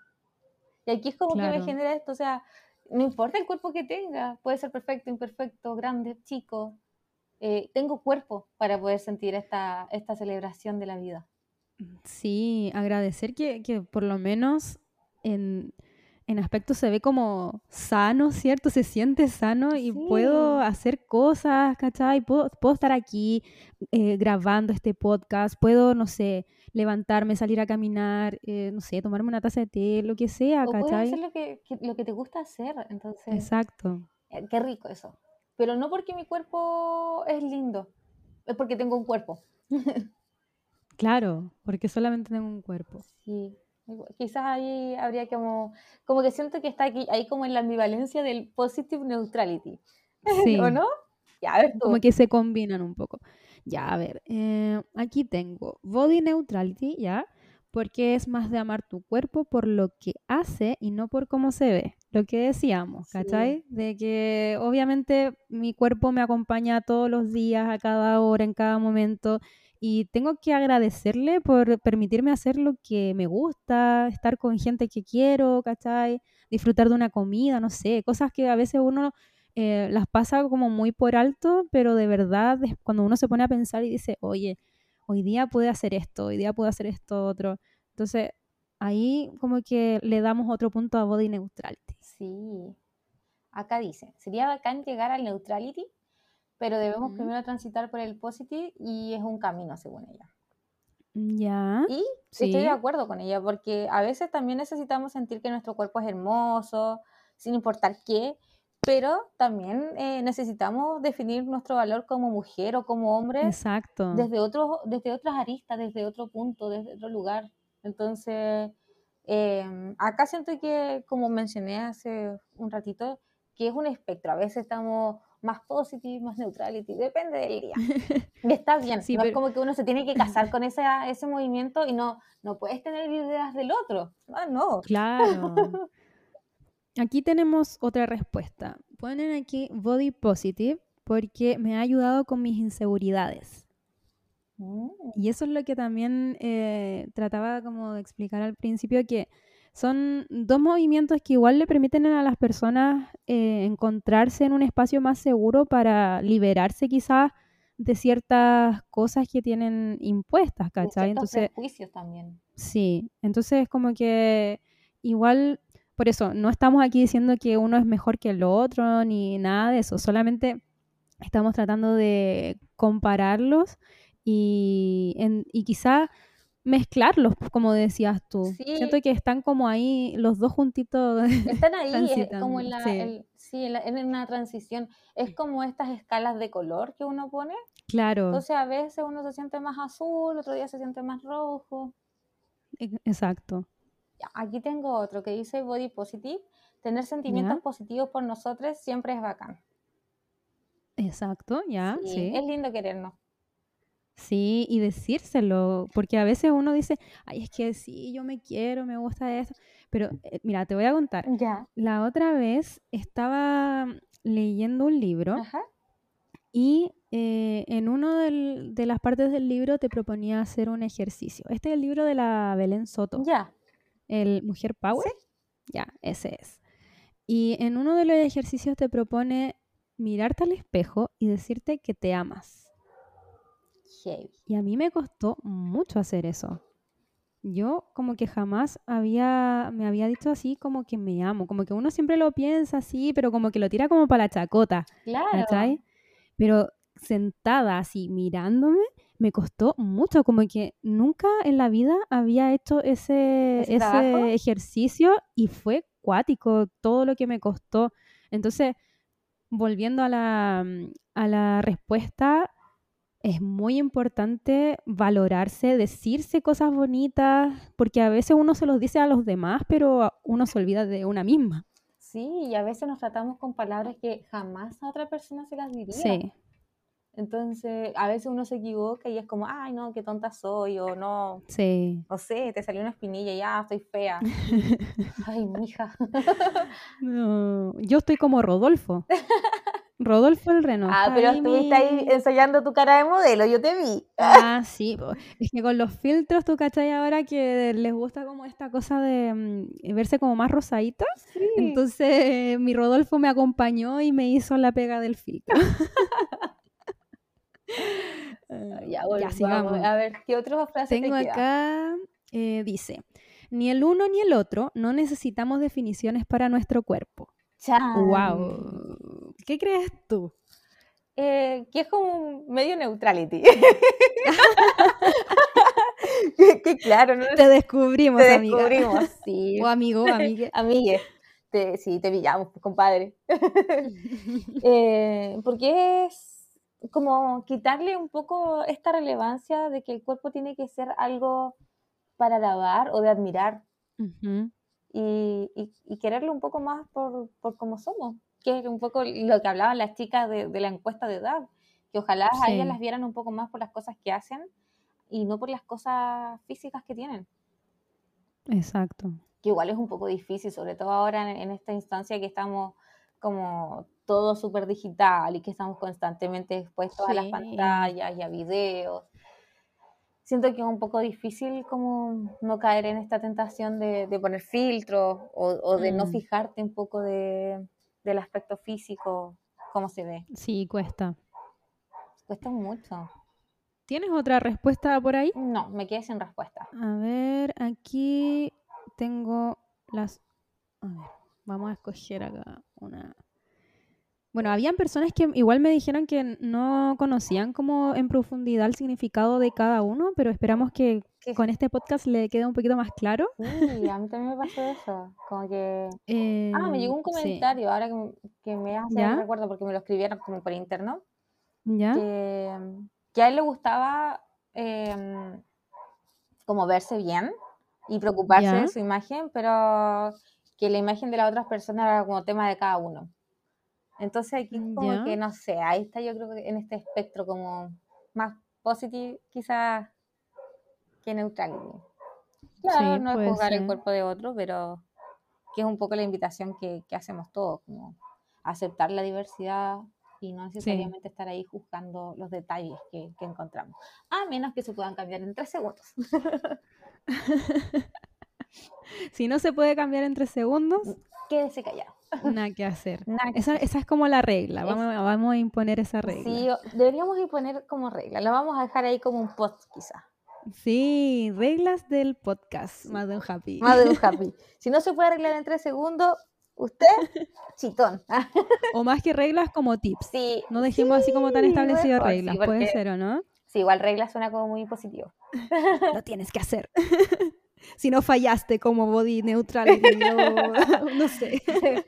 Y aquí es como que me genera esto, o sea, no importa el cuerpo que tenga, puede ser perfecto, imperfecto, grande, chico. Eh, tengo cuerpo para poder sentir esta, esta celebración de la vida. Sí, agradecer que, por lo menos en, en aspecto se ve como sano, ¿cierto? Se siente sano y puedo hacer cosas, ¿cachai? Puedo, puedo estar aquí eh, grabando este podcast, puedo, no sé, levantarme, salir a caminar, eh, no sé, tomarme una taza de té, lo que sea, o ¿cachai? puedes hacer lo que, que- lo que te gusta hacer, entonces, Exacto. eh, qué rico eso. Pero no porque mi cuerpo es lindo, es porque tengo un cuerpo. (laughs) Claro, porque solamente tengo un cuerpo. Sí, quizás ahí habría como, como que siento que está aquí, ahí como en la ambivalencia del positive neutrality, (laughs) Sí, ¿o no? Ya, a ver tú. como que se combinan un poco. Ya, a ver, eh, aquí tengo body neutrality, ¿ya? Porque es más de amar tu cuerpo por lo que hace y no por cómo se ve. Lo que decíamos, Sí. ¿cachai? De que obviamente mi cuerpo me acompaña todos los días, a cada hora, en cada momento. Y tengo que agradecerle por permitirme hacer lo que me gusta, estar con gente que quiero, ¿cachai? Disfrutar de una comida, no sé, cosas que a veces uno eh, las pasa como muy por alto, pero de verdad cuando uno se pone a pensar y dice, oye, hoy día puede hacer esto, hoy día puede hacer esto otro. Entonces, ahí como que le damos otro punto a body neutrality. Sí. Acá dice, sería bacán llegar al neutrality, pero debemos primero transitar por el positive y es un camino, según ella. Ya, Y estoy de sí, acuerdo con ella, porque a veces también necesitamos sentir que nuestro cuerpo es hermoso, sin importar qué, pero también eh, necesitamos definir nuestro valor como mujer o como hombre exacto. desde, otro, desde otras aristas, desde otro punto, desde otro lugar. Entonces, eh, acá siento que, como mencioné hace un ratito, que es un espectro. A veces estamos más positive, más neutrality, depende del día. (laughs) Y está bien, Sí, no es pero- como que uno se tiene que casar con ese, ese movimiento y no, no puedes tener ideas del otro. Ah, no. Claro. (laughs) Aquí tenemos otra respuesta. Ponen aquí body positive porque me ha ayudado con mis inseguridades. Mm, Y eso es lo que también eh, trataba como de explicar al principio, que son dos movimientos que igual le permiten a las personas eh, encontrarse en un espacio más seguro para liberarse quizás de ciertas cosas que tienen impuestas, ¿cachai? Entonces, prejuicios también. sí, entonces como que igual, por eso, no estamos aquí diciendo que uno es mejor que el otro ni nada de eso, solamente estamos tratando de compararlos y, en- y quizá mezclarlos, como decías tú. Sí. Siento que están como ahí los dos juntitos. (laughs) Están ahí, como en la, sí. el- sí, en, la- en una transición. Es como estas escalas de color que uno pone. claro, Entonces a veces uno se siente más azul, otro día se siente más rojo. exacto. Aquí tengo otro que dice body positive. Tener sentimientos Ya. positivos por nosotros siempre es bacán. Exacto, ya, Sí, sí. Es lindo querernos. Sí, y decírselo, porque a veces uno dice, ay, es que sí, yo me quiero, me gusta eso, pero eh, mira, te voy a contar. Ya. La otra vez estaba leyendo un libro Ajá. y eh, en una de las partes del libro te proponía hacer un ejercicio. Este es el libro de la Belén Soto, Ya. El Mujer Power. Ya, ese es. Y en uno de los ejercicios te propone mirarte al espejo y decirte que te amas. Heavy. Y a mí me costó mucho hacer eso. Yo como que jamás había, me había dicho así como que me amo, como que uno siempre lo piensa así, pero como que lo tira como para la chacota, Claro. ¿cachai? Pero sentada así mirándome, me costó mucho, como que nunca en la vida había hecho ese, ¿Ese ejercicio y fue cuático todo lo que me costó. Entonces, volviendo a la, a la respuesta, es muy importante valorarse, decirse cosas bonitas, porque a veces uno se los dice a los demás, pero uno se olvida de una misma. Sí, y a veces nos tratamos con palabras que jamás a otra persona se las diría. Sí, Entonces, a veces uno se equivoca y es como, ay, no, qué tonta soy, o no, sí. no sé, te salió una espinilla y ya, estoy fea. (laughs) Ay, mija. (laughs) No, yo estoy como Rodolfo. (laughs) Rodolfo el Reno. Ah, pero estuviste ahí ensayando tu cara de modelo, yo te vi. Ah, sí, es que con los filtros, tú cachai ahora que les gusta como esta cosa de mm, verse como más rosadita. Sí. Entonces mi Rodolfo me acompañó y me hizo la pega del filtro. Ya, ya, volvamos. sigamos. A ver, ¿qué otras frases Tengo te acá, eh, dice, Ni el uno ni el otro no necesitamos definiciones para nuestro cuerpo. ¡Wow! ¿Qué crees tú? Eh, que es como un medio neutrality. (laughs) que, claro, ¿no? Te descubrimos, te amiga. descubrimos, sí. (laughs) O amigo, amigue. (laughs) Amigue. Te, sí, te pillamos, pues, compadre. Eh, porque es como quitarle un poco esta relevancia de que el cuerpo tiene que ser algo para alabar o de admirar y, y- y quererlo un poco más por, por cómo somos, que es un poco lo que hablaban las chicas de, de la encuesta de edad, que ojalá a Sí. ellas las vieran un poco más por las cosas que hacen y no por las cosas físicas que tienen, Exacto. que igual es un poco difícil, sobre todo ahora en, en esta instancia que estamos como todo súper digital y que estamos constantemente expuestos a las Sí. pantallas y a videos. Siento que es un poco difícil como no caer en esta tentación de, de poner filtros o, o de no Mm. fijarte un poco de, del aspecto físico, cómo se ve. Sí, cuesta. Cuesta mucho. ¿Tienes otra respuesta por ahí? No, me quedé sin respuesta. A ver, aquí tengo las... A ver, vamos a escoger acá una... Bueno, habían personas que igual me dijeron que no conocían como en profundidad el significado de cada uno, pero esperamos que con este podcast le quede un poquito más claro. Sí, a mí también me pasó eso. Como que. (laughs) Ah, me llegó un sí. comentario ahora que, que me hace recuerdo porque me lo escribieron como por interno. ¿Ya? Que, que a él le gustaba em, como verse bien y preocuparse ¿Ya? de su imagen, pero que la imagen de las otras personas era como tema de cada uno. Entonces aquí como ¿Ya? que no sé, ahí está yo creo que en este espectro como más positivo quizás que neutral. Claro, Sí, no es juzgar el ser. cuerpo de otro, pero que es un poco la invitación que, que hacemos todos, como aceptar la diversidad y no necesariamente estar ahí juzgando los detalles que, que encontramos. A menos que se puedan cambiar en tres segundos. (laughs) Si no se puede cambiar en tres segundos, Quédese callado. nada que hacer. (laughs) Nada que Esa, hacer. esa es como la regla. Vamos, a- vamos a imponer esa regla. Sí, deberíamos imponer como regla. Lo vamos a dejar ahí como un post quizá. Sí, reglas del podcast, más de un happy. Más de un (laughs) happy. Si no se puede arreglar en tres segundos, usted, chitón. (laughs) O más que reglas, como tips. Sí, No dejemos así como tan sí, reglas. Puede ser o no. sí, igual regla suena como muy positivo. Lo tienes que hacer. Si no fallaste como body neutrality o (laughs) no sé. (laughs)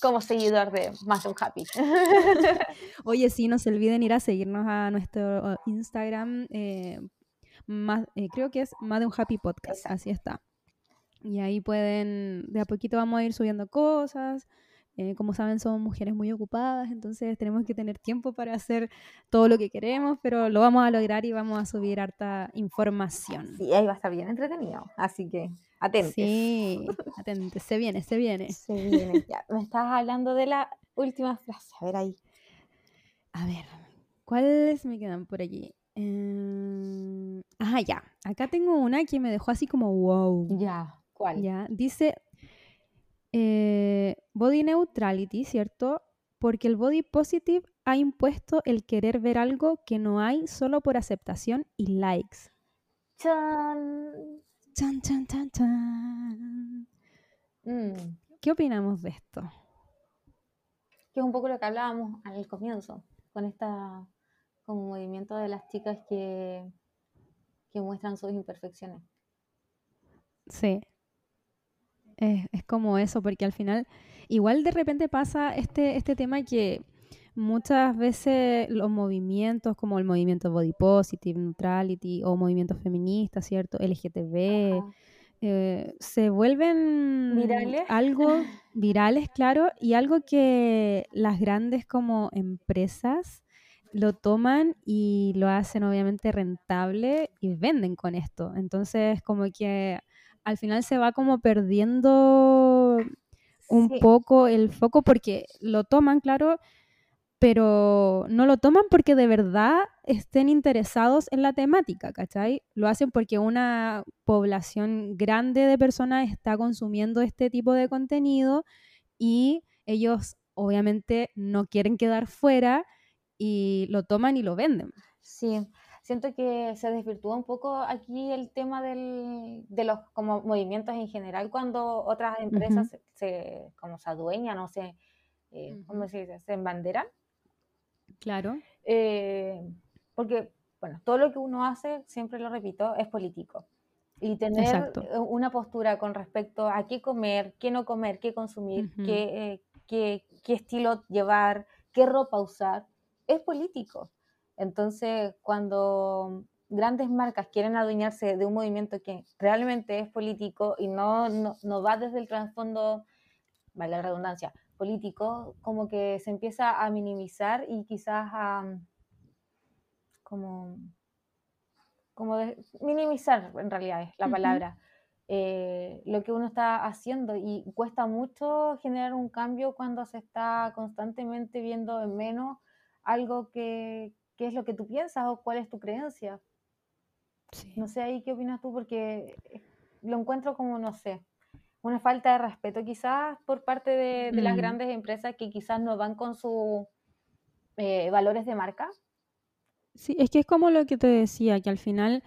como seguidor de más de un happy. (laughs) Oye, sí, no se olviden ir a seguirnos a nuestro Instagram. eh, más, eh, creo que es más de un happy podcast. Así está. Y ahí pueden, de a poquito vamos a ir subiendo cosas. Eh, como saben, somos mujeres muy ocupadas, entonces tenemos que tener tiempo para hacer todo lo que queremos, pero lo vamos a lograr y vamos a subir harta información. Sí, ahí va a estar bien entretenido. Así que atentos. Sí, (laughs) atente, se viene, se viene. Se viene. Ya, me estabas hablando de la última frase. A ver ahí. A ver, ¿cuáles me quedan por aquí? Eh, Ajá, ya. Acá tengo una que me dejó así como wow. Ya. ¿Cuál? Ya, dice eh, body neutrality, ¿cierto? Porque el body positive ha impuesto el querer ver algo que no hay solo por aceptación y likes. Chan. Chan, chan, chan, chan. Mm, ¿Qué opinamos de esto? Que es un poco lo que hablábamos al comienzo, con esta como movimiento de las chicas que, que muestran sus imperfecciones. Sí. Es, es como eso, porque al final, igual de repente pasa este, este tema que muchas veces los movimientos, como el movimiento body positive, neutrality, o movimientos feministas, ¿cierto? LGTB, eh, se vuelven Virales. algo (laughs) virales, claro, y algo que las grandes como empresas lo toman y lo hacen obviamente rentable y venden con esto. Entonces, como que al final se va como perdiendo un Sí. poco el foco porque lo toman, claro, pero no lo toman porque de verdad estén interesados en la temática, ¿cachai? Lo hacen porque una población grande de personas está consumiendo este tipo de contenido y ellos obviamente no quieren quedar fuera y lo toman y lo venden. Sí, siento que se desvirtúa un poco aquí el tema del, de los como movimientos en general cuando otras empresas se, como se adueñan o se, eh, ¿cómo se dice? Se embanderan. Claro. Eh, porque, bueno, todo lo que uno hace, siempre lo repito, es político. Y tener una postura con respecto a qué comer, qué no comer, qué consumir, qué, eh, qué, qué estilo llevar, qué ropa usar, es político. Entonces, cuando grandes marcas quieren adueñarse de un movimiento que realmente es político y no, no, va desde el trasfondo, vale la redundancia, político, como que se empieza a minimizar y quizás a como, como minimizar en realidad es la palabra. Eh, lo que uno está haciendo y cuesta mucho generar un cambio cuando se está constantemente viendo en menos algo que, qué es lo que tú piensas o cuál es tu creencia. No sé ahí qué opinas tú, porque lo encuentro como, no sé, una falta de respeto quizás por parte de, las mm. grandes empresas que quizás no van con sus eh, valores de marca. Sí, es que es como lo que te decía, que al final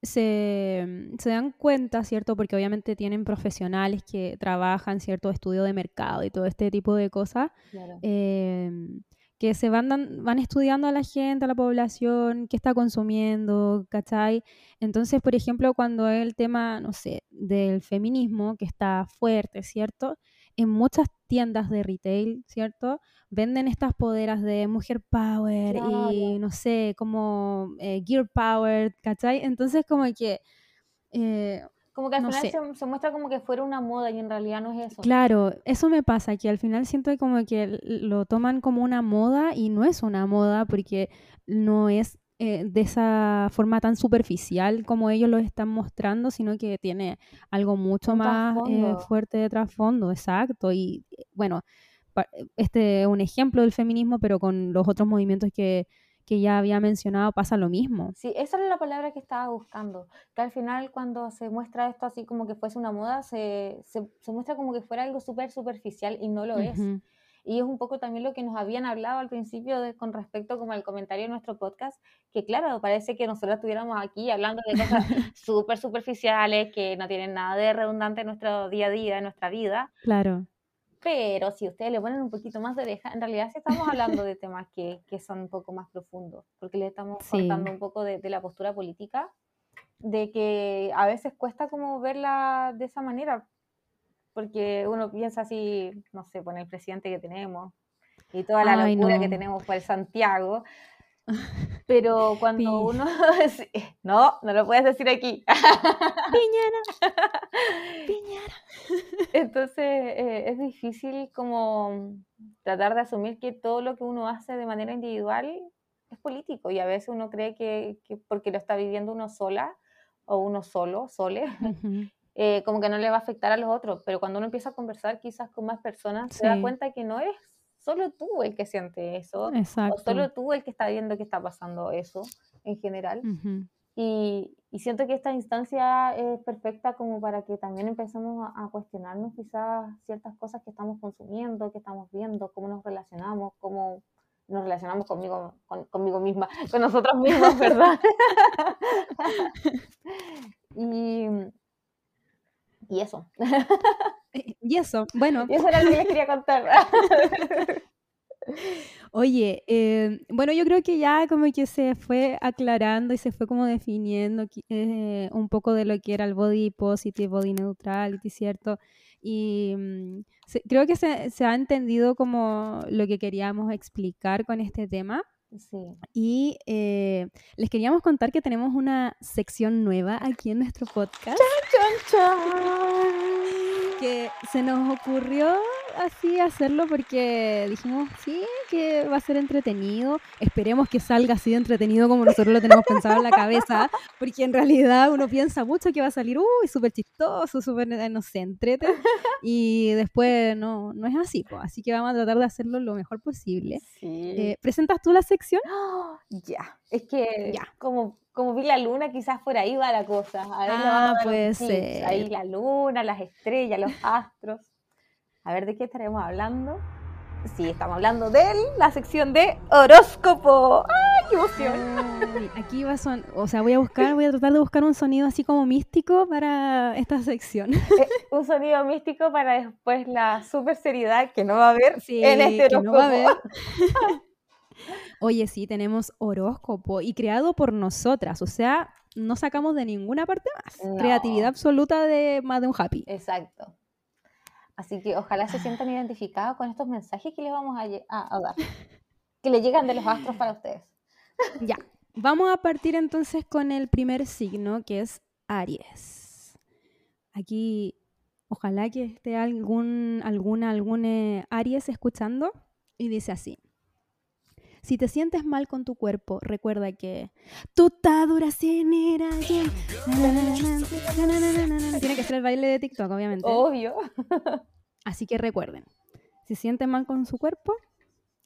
se, se, dan cuenta, ¿cierto? Porque obviamente tienen profesionales que trabajan, ¿cierto? Estudio de mercado y todo este tipo de cosas. Claro. Em, que se van, van estudiando a la gente, a la población, qué está consumiendo, ¿cachai? Entonces, por ejemplo, cuando el tema, no sé, del feminismo, que está fuerte, ¿cierto? En muchas tiendas de retail, ¿cierto? Venden estas poderas de mujer power y, no sé, como eh, gear power, ¿cachai? Entonces, como que... Eh, como que al final se, muestra como que fuera una moda y en realidad no es eso. Claro, eso me pasa, que al final siento como que lo toman como una moda y no es una moda porque no es eh, de esa forma tan superficial como ellos lo están mostrando, sino que tiene algo mucho más eh, fuerte de trasfondo, exacto. Y bueno, este es un ejemplo del feminismo, pero con los otros movimientos que que ya había mencionado pasa lo mismo. Sí, esa es la palabra que estaba buscando, que al final cuando se muestra esto así como que fuese una moda, se, se, muestra como que fuera algo súper superficial y no lo es. Y es un poco también lo que nos habían hablado al principio de, con respecto como al comentario de nuestro podcast, que claro, parece que nosotros estuviéramos aquí hablando de cosas (laughs) súper superficiales, que no tienen nada de redundante en nuestro día a día, en nuestra vida. Claro. Pero si ustedes le ponen un poquito más de oreja, en realidad sí estamos hablando de temas que, que son un poco más profundos, porque le estamos cortando un poco de, de, la postura política, de que a veces cuesta como verla de esa manera, porque uno piensa así, no sé, con el presidente que tenemos y toda la locura que tenemos por el Santiago, (laughs) pero cuando uno... (laughs) no, no lo puedes decir aquí. Piñera. (laughs) Piñera. Entonces eh, es difícil como tratar de asumir que todo lo que uno hace de manera individual es político y a veces uno cree que, porque lo está viviendo uno sola o uno solo, sole, eh, como que no le va a afectar a los otros, pero cuando uno empieza a conversar quizás con más personas se da cuenta que no es solo tú el que siente eso, Exacto. o solo tú el que está viendo que está pasando eso en general. y, y, siento que esta instancia es perfecta como para que también empecemos a, cuestionarnos quizás ciertas cosas que estamos consumiendo, que estamos viendo, cómo nos relacionamos, cómo nos relacionamos conmigo, conmigo misma, con nosotros mismos, (laughs) ¿verdad? (laughs) y, y eso. Y eso, bueno. Y eso era lo que les quería contar. (laughs) Oye, eh, bueno, yo creo que ya como que se fue aclarando y se fue como definiendo eh, un poco de lo que era el body positive, body neutrality, ¿cierto? Y mm, creo que se, se, ha entendido como lo que queríamos explicar con este tema. Sí. Y eh, les queríamos contar que tenemos una sección nueva aquí en nuestro podcast. ¡Chan, chan, chan! que se nos ocurrió así hacerlo porque dijimos, sí, que va a ser entretenido. Esperemos que salga así de entretenido como nosotros lo tenemos pensado en la cabeza, porque en realidad uno piensa mucho que va a salir, uy, súper chistoso, súper, eh, no sé, entrete, y después no, no es así. Así que vamos a tratar de hacerlo lo mejor posible. Eh, ¿Presentas tú la sección? (gasps) ya, es que ya. como como vi la luna, quizás por ahí va la cosa. A ver, ah, puede ser. Ahí la luna, las estrellas, los astros. A ver de qué estaremos hablando. Sí, estamos hablando de la sección de horóscopo. ¡Ay! ¡Qué emoción! Ay, aquí va a son, o sea, voy a buscar, voy a tratar de buscar un sonido así como místico para esta sección. Eh, un sonido místico para después la super seriedad que no va a haber Sí, en este que no va a haber. horóscopo. (laughs) Oye, sí, tenemos horóscopo y creado por nosotras, o sea, no sacamos de ninguna parte más. No. Creatividad absoluta de más de un happy. Exacto. Así que ojalá se sientan identificados con estos mensajes que les vamos a, lle- a- a dar. (laughs) Que le llegan de los astros para ustedes. (laughs) Ya, vamos a partir entonces con el primer signo que es Aries. Aquí, ojalá que esté algún, alguna, algún eh, Aries escuchando y dice así. Si te sientes mal con tu cuerpo, recuerda que tú estás dura sin ir allí. Tiene que ser el baile de TikTok, obviamente. Obvio. Así que recuerden, si sienten mal con su cuerpo,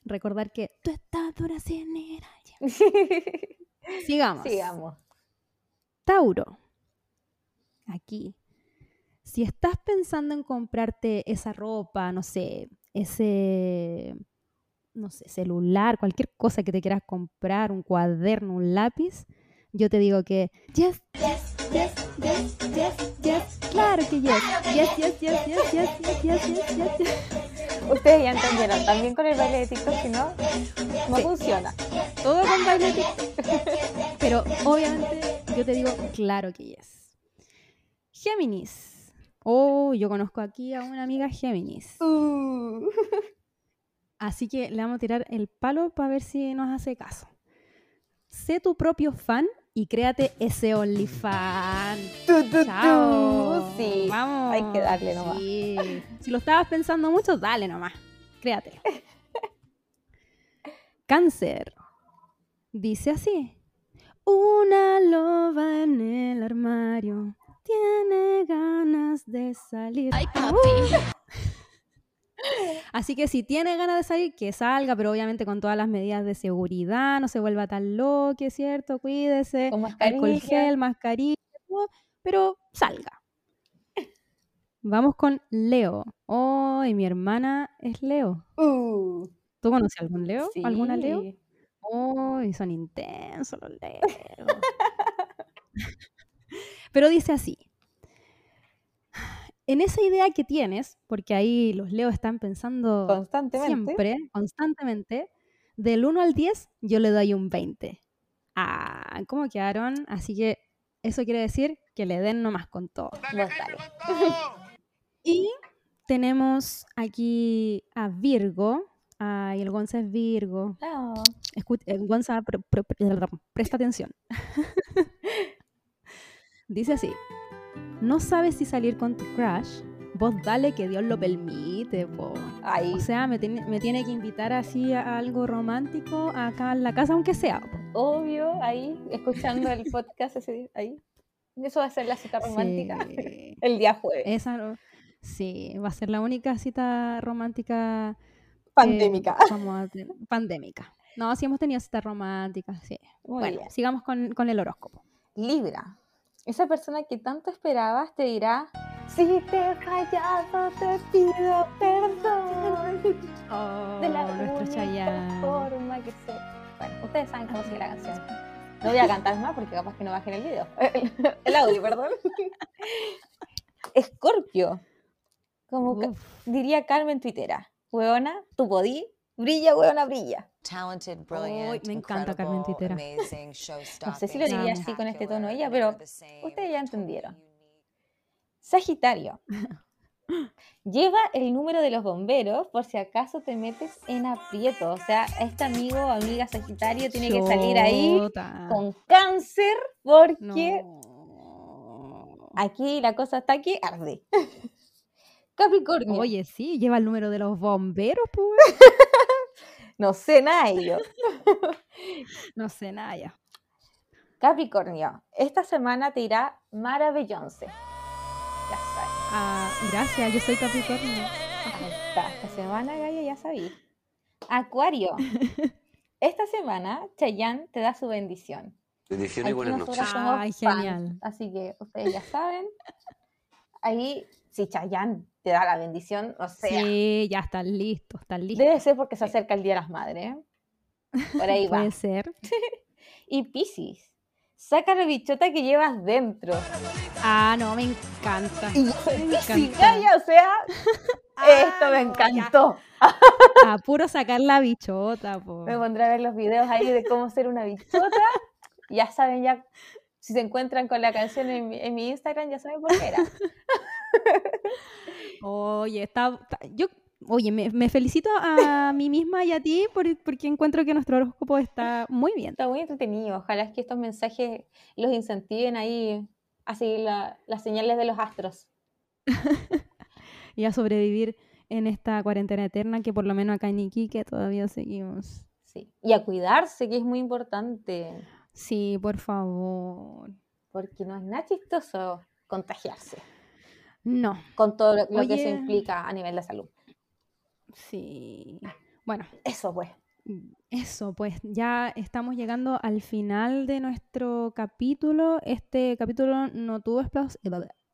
recordar que. (laughs) Sigamos. Sigamos. Tauro. Aquí. Si estás pensando en comprarte esa ropa, no sé, ese, no sé, celular, cualquier cosa que te quieras comprar, un cuaderno, un lápiz, yo te digo que yes, yes, yes, yes, yes, yes, claro que yes, yes, yes, yes, yes, yes, yes, yes, yes, yes, yes. Ustedes ya entendieron. También con el baile de TikTok, si no, no Sí. funciona. Todo con baile de TikTok. Pero obviamente yo te digo, claro que yes. Géminis. Oh, yo conozco aquí a una amiga Géminis. Uh. Así que le vamos a tirar el palo para ver si nos hace caso. Sé tu propio fan y créate ese OnlyFan. Chao. Sí. Vamos. hay que darle nomás. Sí. Si lo estabas pensando mucho, dale nomás. Créatelo. (laughs) Cáncer. Dice así. Una loba en el armario tiene ganas de salir. ¡Uh! (laughs) Así que si tiene ganas de salir, que salga, pero obviamente con todas las medidas de seguridad, no se vuelva tan loque, ¿cierto? Cuídese, Con alcohol gel, mascarilla, pero salga. Vamos con Leo. Oh, y mi hermana es Leo. Uh. ¿Tú conoces algún Leo? ¿Alguna Leo? Sí. Oh, y son intensos los Leos. (laughs) Pero dice así. En esa idea que tienes, porque ahí los Leos están pensando Constantemente. siempre, constantemente, del 1 al 10 yo le doy un 20. Ah, ¿cómo quedaron? Así que eso quiere decir que le den nomás con todo. Vos dale. (laughs) Y tenemos aquí a Virgo. Ay, el Gonza es Virgo. No. Escu- eh, Gonza, pre- pre- pre- presta atención. (laughs) Dice así: No sabes si salir con tu crush. Vos dale que Dios lo permite, po. O sea, me, tiene- me tiene que invitar así a algo romántico acá en la casa, aunque sea. po. Obvio, ahí, escuchando el (laughs) podcast ese, ahí. Eso va a ser la cita romántica. Sí. (laughs) El día jueves. Esa sí, va a ser la única cita romántica Pandémica. tener. (laughs) Pandémica. No, sí hemos tenido citas románticas, sí. Muy bueno, bien. sigamos con, con el horóscopo. Libra. Esa persona que tanto esperabas te dirá, si te he fallado te pido perdón. (laughs) De la Oh, única forma que sé. Bueno, ustedes saben cómo sigue la canción. No voy a cantar más porque capaz que no bajen el video. (laughs) El audio, perdón. (laughs) Escorpio. Como ca- diría Carmen Twittera. Hueona, tu podí, brilla, hueona, brilla. talented, brilliant, me encanta Carmen Titera. (laughs) No sé si lo diría así con este tono ella, pero ustedes ya entendieron. Sagitario. (laughs) Lleva el número de los bomberos por si acaso te metes en aprieto. O sea, este amigo o amiga Sagitario tiene que salir ahí con cáncer porque No. aquí la cosa está que arde. (laughs) Capricornio. Oye, sí, lleva el número de los bomberos, pues. No sé nada de ello. (laughs) No sé nada ya. Capricornio. Esta semana te irá maravilloso. Ya sabes. Ah, gracias, yo soy Capricornio. Ahí está. Esta semana, Gaia, ya sabí. Acuario. (laughs) Esta semana, Chayanne te da su bendición. Bendiciones y buenas noches. Ay, fans, genial. así que ustedes ya saben. Ahí, si Chayanne te da la bendición, o sea, Sí, ya están listos, están listos. debe ser porque se acerca el Día de las Madres. (laughs) Por ahí va. Puede ser. (laughs) Y Piscis, saca la bichota que llevas dentro. Ah, no, me encanta. Y Me Piscis. Gaya, o sea, (laughs) esto me Ah, no, ya. encantó. A puro sacar la bichota, po. Me pondré a ver los videos ahí de cómo ser una bichota. Ya saben, ya si se encuentran con la canción en mi, en mi Instagram, ya saben por qué era. Oye, está, está- yo, oye, me, me felicito a mí misma y a ti por- porque encuentro que nuestro horóscopo está muy bien. Está muy entretenido. Ojalá es que estos mensajes los incentiven ahí a seguir la- las señales de los astros. (laughs) Y a sobrevivir en esta cuarentena eterna que por lo menos acá en Iquique todavía seguimos. Sí. Y a cuidarse, que es muy importante. Sí, por favor. Porque no es nada chistoso contagiarse No, con todo lo, que eso implica a nivel de salud. sí. Bueno, Eso pues. Eso, pues ya estamos llegando al final de nuestro capítulo. Este capítulo no tuvo espacio.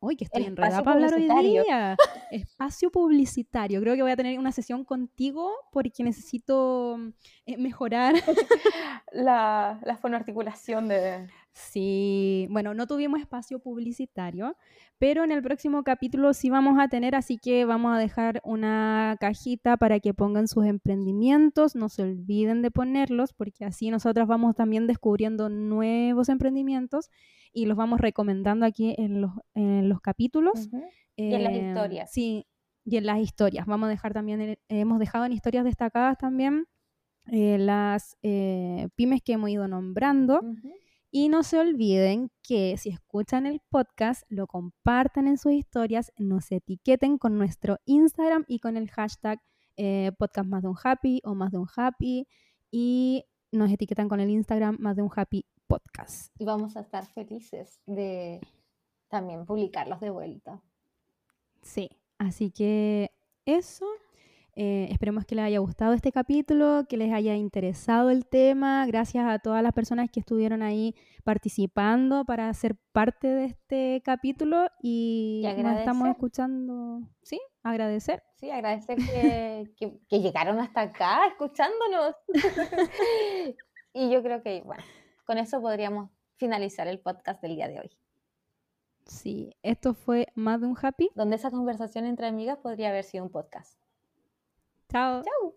Uy, que estoy enredada para hablar hoy publicitario. día. Espacio publicitario. Creo que voy a tener una sesión contigo porque necesito eh, mejorar. (laughs) La, la fonoarticulación de... Sí, bueno, no tuvimos espacio publicitario, pero en el próximo capítulo sí vamos a tener, así que vamos a dejar una cajita para que pongan sus emprendimientos, no se olviden de ponerlos, porque así nosotras vamos también descubriendo nuevos emprendimientos y los vamos recomendando aquí en los, en los capítulos. Y en las Eh, historias. Sí, y en las historias. Vamos a dejar también, en- hemos dejado en historias destacadas también eh, las eh, pymes que hemos ido nombrando. Y no se olviden que si escuchan el podcast, lo compartan en sus historias, nos etiqueten con nuestro Instagram y con el hashtag eh, podcast más de un happy o más de un happy y nos etiquetan con el Instagram más de un happy podcast. Y vamos a estar felices de también publicarlos de vuelta. Sí, así que eso. Eh, esperemos que les haya gustado este capítulo, que les haya interesado el tema. Gracias a todas las personas que estuvieron ahí participando para ser parte de este capítulo y, Y nos estamos escuchando. Sí, agradecer. Sí, agradecer que, (laughs) que- que llegaron hasta acá escuchándonos. (laughs) y yo creo que, bueno, con eso podríamos finalizar el podcast del día de hoy, Sí, esto fue más de un happy. donde esa conversación entre amigas podría haber sido un podcast. Ciao. Ciao.